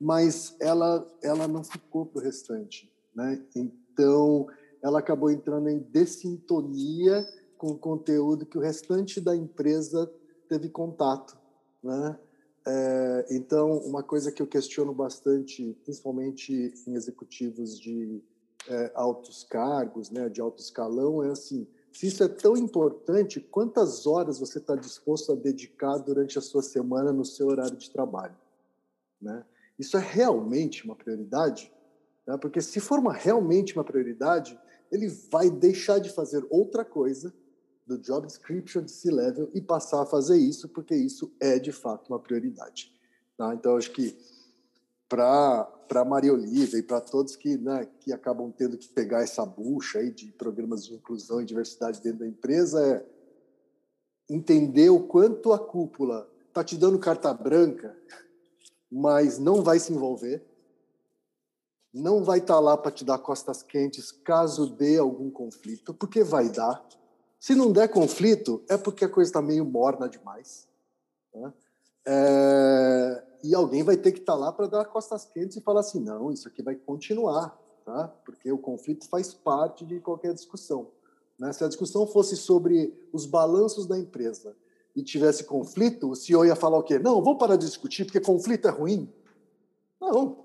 [SPEAKER 9] Mas ela ela não ficou para o restante, né? Então ela acabou entrando em dessintonia com o conteúdo que o restante da empresa teve contato, né? É, então, uma coisa que eu questiono bastante, principalmente em executivos de é, altos cargos, né, de alto escalão, é assim: se isso é tão importante, quantas horas você está disposto a dedicar durante a sua semana no seu horário de trabalho? Né? Isso é realmente uma prioridade? Né? Porque se for uma, realmente uma prioridade, ele vai deixar de fazer outra coisa do job description de C-level e passar a fazer isso, porque isso é de fato uma prioridade. Tá? Então, acho que para Maria Olivia e para todos que, né, que acabam tendo que pegar essa bucha aí de programas de inclusão e diversidade dentro da empresa, é entender o quanto a cúpula está te dando carta branca, mas não vai se envolver, não vai estar tá lá para te dar costas quentes caso dê algum conflito, porque vai dar. Se não der conflito, é porque a coisa está meio morna demais. Né? É, e alguém vai ter que estar tá lá para dar costas quentes e falar assim: não, isso aqui vai continuar, tá? porque o conflito faz parte de qualquer discussão. Né? Se a discussão fosse sobre os balanços da empresa e tivesse conflito, o CEO ia falar o quê? Não, vamos parar de discutir porque conflito é ruim. Não.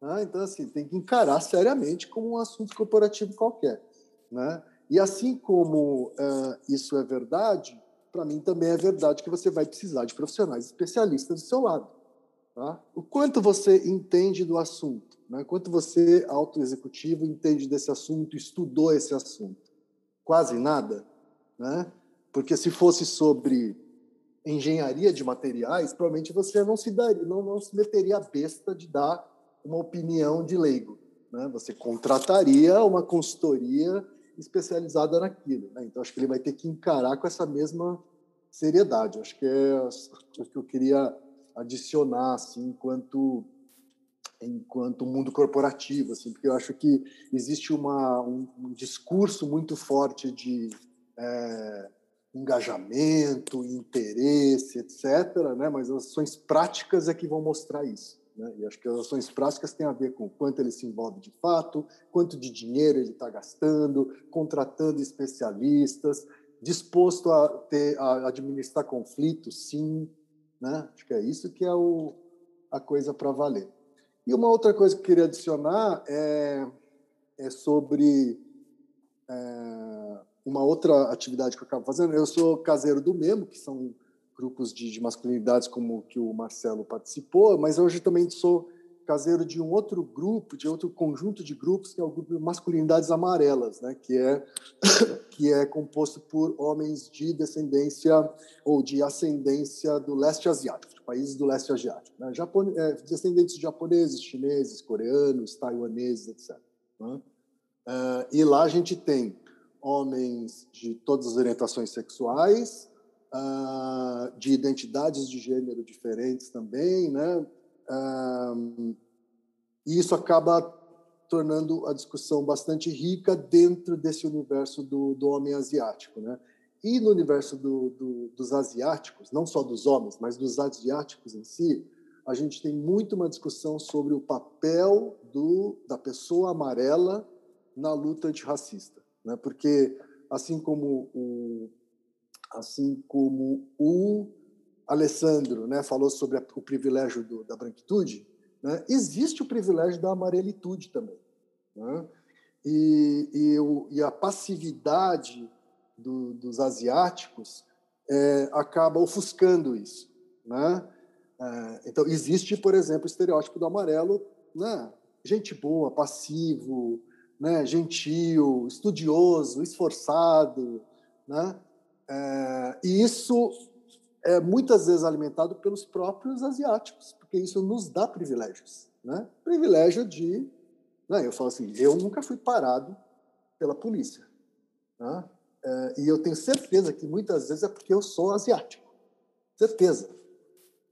[SPEAKER 9] Né? Então, assim, tem que encarar seriamente como um assunto corporativo qualquer. Né? E assim como uh, isso é verdade, para mim também é verdade que você vai precisar de profissionais especialistas do seu lado. Tá? O quanto você entende do assunto, né? quanto você, auto-executivo, entende desse assunto, estudou esse assunto? Quase nada. Né? Porque se fosse sobre engenharia de materiais, provavelmente você não se, daria, não, não se meteria a besta de dar uma opinião de leigo. Né? Você contrataria uma consultoria especializada naquilo. Né? Então, acho que ele vai ter que encarar com essa mesma seriedade. Acho que é o que eu queria adicionar, assim, enquanto enquanto mundo corporativo, assim, porque eu acho que existe uma, um, um discurso muito forte de é, engajamento, interesse, etc., né? mas as ações práticas é que vão mostrar isso. Né? E acho que as ações práticas têm a ver com quanto ele se envolve de fato, quanto de dinheiro ele está gastando, contratando especialistas, disposto a, ter, a administrar conflitos, sim. Né? Acho que é isso que é o, a coisa para valer. E uma outra coisa que eu queria adicionar é, é sobre é, uma outra atividade que eu acabo fazendo. Eu sou caseiro do Memo, que são grupos de, de masculinidades como que o Marcelo participou, mas hoje também sou caseiro de um outro grupo, de outro conjunto de grupos, que é o grupo de Masculinidades Amarelas, né, que é que é composto por homens de descendência ou de ascendência do leste asiático, países do leste asiático, né, é, descendentes de japoneses, chineses, coreanos, taiwaneses, etc. Né? Uh, e lá a gente tem homens de todas as orientações sexuais, uh, de identidades de gênero diferentes também, né? Uh, e isso acaba tornando a discussão bastante rica dentro desse universo do, do homem asiático, né? E no universo do, do, dos asiáticos, não só dos homens, mas dos asiáticos em si, a gente tem muito uma discussão sobre o papel do, da pessoa amarela na luta antirracista, né? Porque assim como o, assim como o Alessandro né, falou sobre o privilégio do, da branquitude, né, existe o privilégio da amarelitude também. Né? E, e, o, e, a passividade do, dos asiáticos é, acaba ofuscando isso. Né? É, então, existe, por exemplo, o estereótipo do amarelo, né? gente boa, passivo, né? gentil, estudioso, esforçado, né? É, e isso é muitas vezes alimentado pelos próprios asiáticos, porque isso nos dá privilégios. Né? Privilégio de. Né? Eu falo assim: eu nunca fui parado pela polícia. Né? É, e eu tenho certeza que muitas vezes é porque eu sou asiático. Certeza.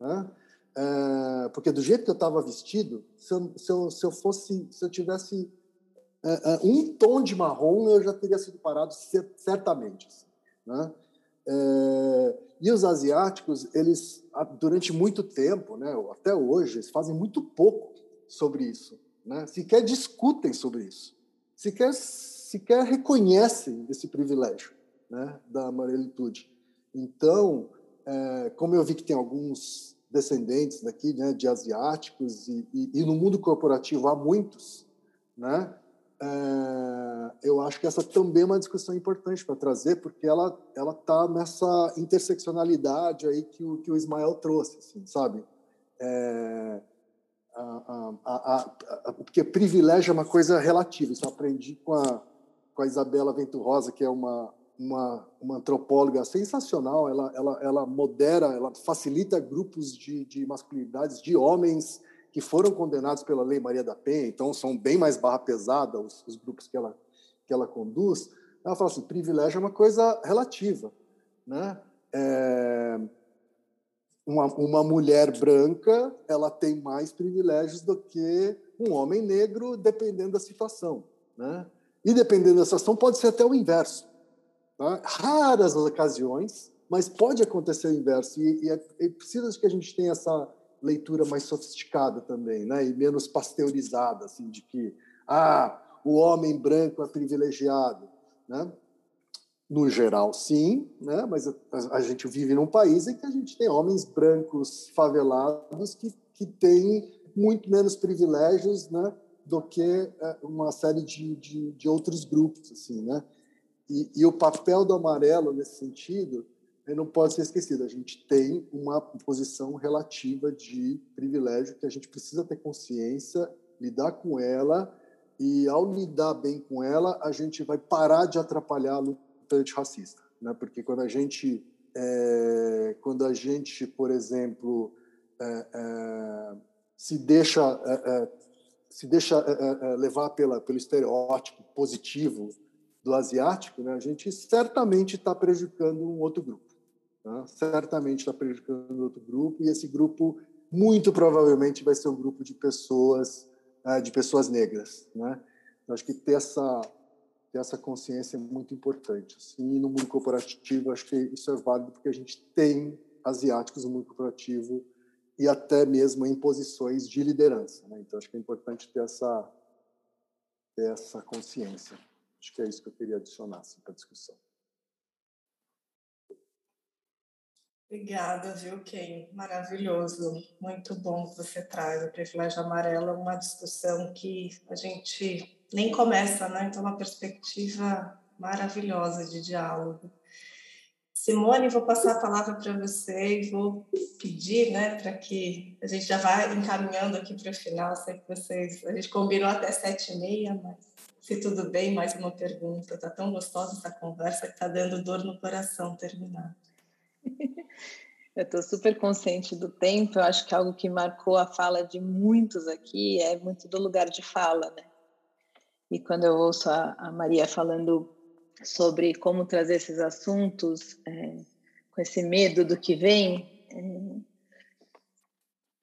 [SPEAKER 9] Né? É, porque do jeito que eu estava vestido, se eu, se eu, se eu fosse, se eu tivesse é, é um tom de marrom, eu já teria sido parado certamente. Assim, né? É, e os asiáticos, eles, durante muito tempo, né, até hoje, eles fazem muito pouco sobre isso. Né? Sequer discutem sobre isso. Sequer, sequer reconhecem esse privilégio né, da amarelitude. Então, é, como eu vi que tem alguns descendentes daqui, né, de asiáticos, e, e, e no mundo corporativo há muitos, né? É, eu acho que essa também é uma discussão importante para trazer, porque ela ela está nessa interseccionalidade aí que o que o Ismael trouxe, assim, sabe? É, a, a, a, porque privilégio é uma coisa relativa. Isso eu aprendi com a, com a Isabela Venturosa, que é uma, uma, uma antropóloga sensacional. Ela, ela, ela modera, ela facilita grupos de, de masculinidades de homens que foram condenados pela Lei Maria da Penha, então são bem mais barra pesada os, os grupos que ela, que ela conduz. Ela fala assim: privilégio é uma coisa relativa. Né? É, uma, uma mulher branca ela tem mais privilégios do que um homem negro, dependendo da situação. Né? E dependendo da situação, pode ser até o inverso. Tá? Raras as ocasiões, mas pode acontecer o inverso. E, e é, é preciso que a gente tenha essa leitura mais sofisticada também, né? e menos pasteurizada, assim, de que ah, o homem branco é privilegiado. Né? no geral, sim, né? mas a, a, gente vive num país em que a gente tem homens brancos favelados que, que têm muito menos privilégios né? do que é, uma série de, de, de, outros grupos. Assim, né? E, e, o papel do amarelo, nesse sentido, não pode ser esquecido. A gente tem uma posição relativa de privilégio que a gente precisa ter consciência, lidar com ela, e ao lidar bem com ela, a gente vai parar de atrapalhar a luta antirracista, né? Porque quando a gente, é, quando a gente, por exemplo, é, é, se deixa é, é, se deixa é, levar pela, pelo estereótipo positivo do asiático, né? A gente certamente está prejudicando um outro grupo, né? certamente está prejudicando outro grupo e esse grupo muito provavelmente vai ser um grupo de pessoas de pessoas negras, né? Eu acho que ter essa ter essa consciência é muito importante. Assim, e no mundo corporativo, acho que isso é válido porque a gente tem asiáticos no mundo corporativo e até mesmo em posições de liderança. Né? Então, acho que é importante ter essa, ter essa consciência. Acho que é isso que eu queria adicionar assim, para a discussão.
[SPEAKER 1] Obrigada, viu, Ken? Maravilhoso. Muito bom que você traz o privilégio amarelo, uma discussão que a gente nem começa, né? Então, uma perspectiva maravilhosa de diálogo. Simone, vou passar a palavra para você e vou pedir, né, para que a gente já vá encaminhando aqui para o final. Sei que vocês, a gente combinou até sete e meia, mas se tudo bem, mais uma pergunta. Está tão gostosa essa conversa que está dando dor no coração terminar.
[SPEAKER 10] Eu estou super consciente do tempo. Eu acho que algo que marcou a fala de muitos aqui é muito do lugar de fala, né? E quando eu ouço a, a Maria falando sobre como trazer esses assuntos é, com esse medo do que vem, é,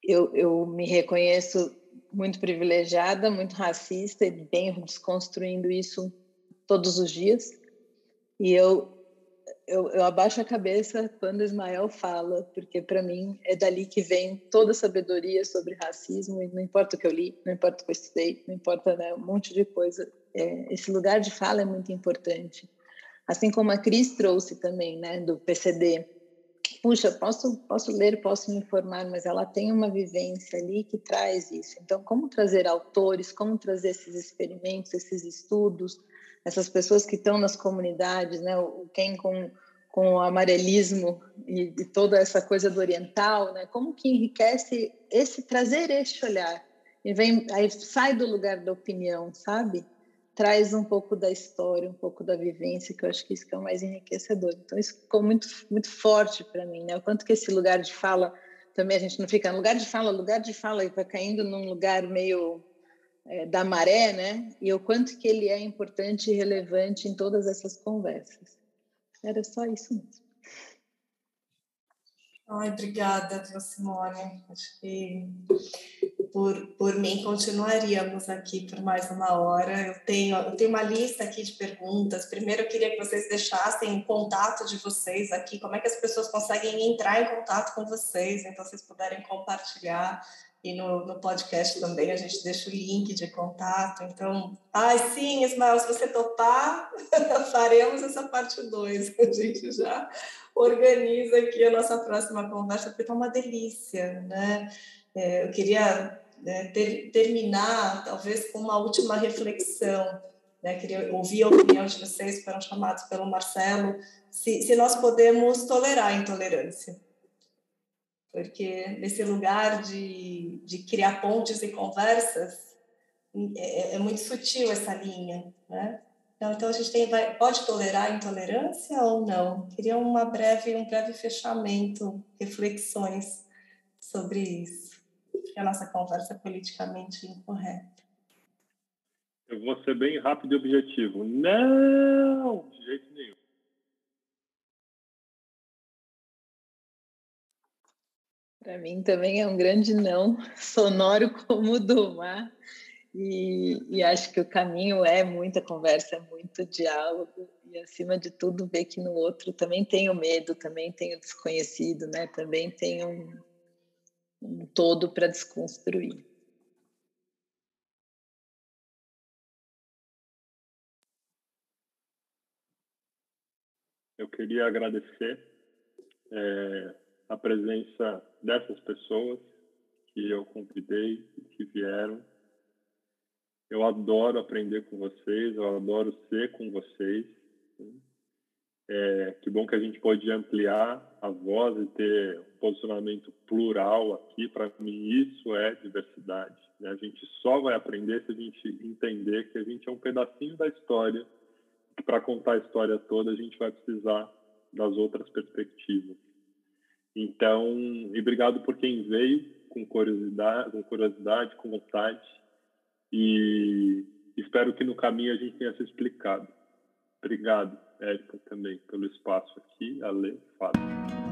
[SPEAKER 10] eu, eu me reconheço muito privilegiada, muito racista e venho desconstruindo isso todos os dias. E eu eu, eu, abaixo a cabeça quando Ismael fala, porque para mim é dali que vem toda a sabedoria sobre racismo, e não importa o que eu li, não importa o que eu estudei, não importa né, um monte de coisa. É, esse lugar de fala é muito importante. Assim como a Cris trouxe também, né, do PCD. Puxa, posso, posso ler, posso me informar, mas ela tem uma vivência ali que traz isso. Então, como trazer autores, como trazer esses experimentos, esses estudos, essas pessoas que estão nas comunidades, né? Quem com com o amarelismo e, e, toda essa coisa do oriental, né? Como que enriquece esse trazer este olhar e vem aí sai do lugar da opinião, sabe? Traz um pouco da história, um pouco da vivência, que eu acho que isso que é o mais enriquecedor. Então isso ficou muito muito forte para mim, né? O quanto que esse lugar de fala também a gente não fica no lugar de fala, lugar de fala e vai caindo num lugar meio é, da maré, né? E o quanto que ele é importante e relevante em todas essas conversas. Era só isso mesmo.
[SPEAKER 1] Ai, obrigada, Simone? Acho que por, por mim continuaríamos aqui por mais uma hora. Eu tenho, eu tenho uma lista aqui de perguntas. Primeiro, eu queria que vocês deixassem o contato de vocês aqui, como é que as pessoas conseguem entrar em contato com vocês, então vocês puderem compartilhar e no, no podcast também a gente deixa o link de contato. Então, ai, sim, Ismael, se você topar, faremos essa parte 2. A gente já organiza aqui a nossa próxima conversa, porque está uma delícia, né? É, eu queria né, ter, terminar, talvez, com uma última reflexão. Né? Queria ouvir a opinião de vocês, foram chamados pelo Marcelo, se, se nós podemos tolerar a intolerância porque nesse lugar de, de criar pontes e conversas é, é, muito sutil essa linha, né? Então, então a gente tem, vai, pode tolerar a intolerância ou não? Queria uma breve, um breve fechamento, reflexões sobre isso, a nossa conversa é politicamente incorreta.
[SPEAKER 2] Eu vou ser bem rápido e objetivo. Não, de jeito nenhum.
[SPEAKER 10] Para mim também é um grande não, sonoro como o do mar. E, e, acho que o caminho é muita conversa, muito diálogo e, acima de tudo, ver que no outro também tem o medo, também tem o desconhecido, né? também tem um, um todo para desconstruir.
[SPEAKER 2] Eu queria agradecer é, a presença dessas pessoas que eu convidei e que vieram. Eu adoro aprender com vocês, eu adoro ser com vocês. É, que bom que a gente pode ampliar a voz e ter um posicionamento plural aqui. Para mim, isso é diversidade. Né? A gente só vai aprender se a gente entender que a gente é um pedacinho da história, para contar a história toda a gente vai precisar das outras perspectivas. Então, e obrigado por quem veio com curiosidade, com curiosidade, com vontade. E espero que no caminho a gente tenha se explicado. Obrigado, Érica, também pelo espaço aqui. Ale, Fábio.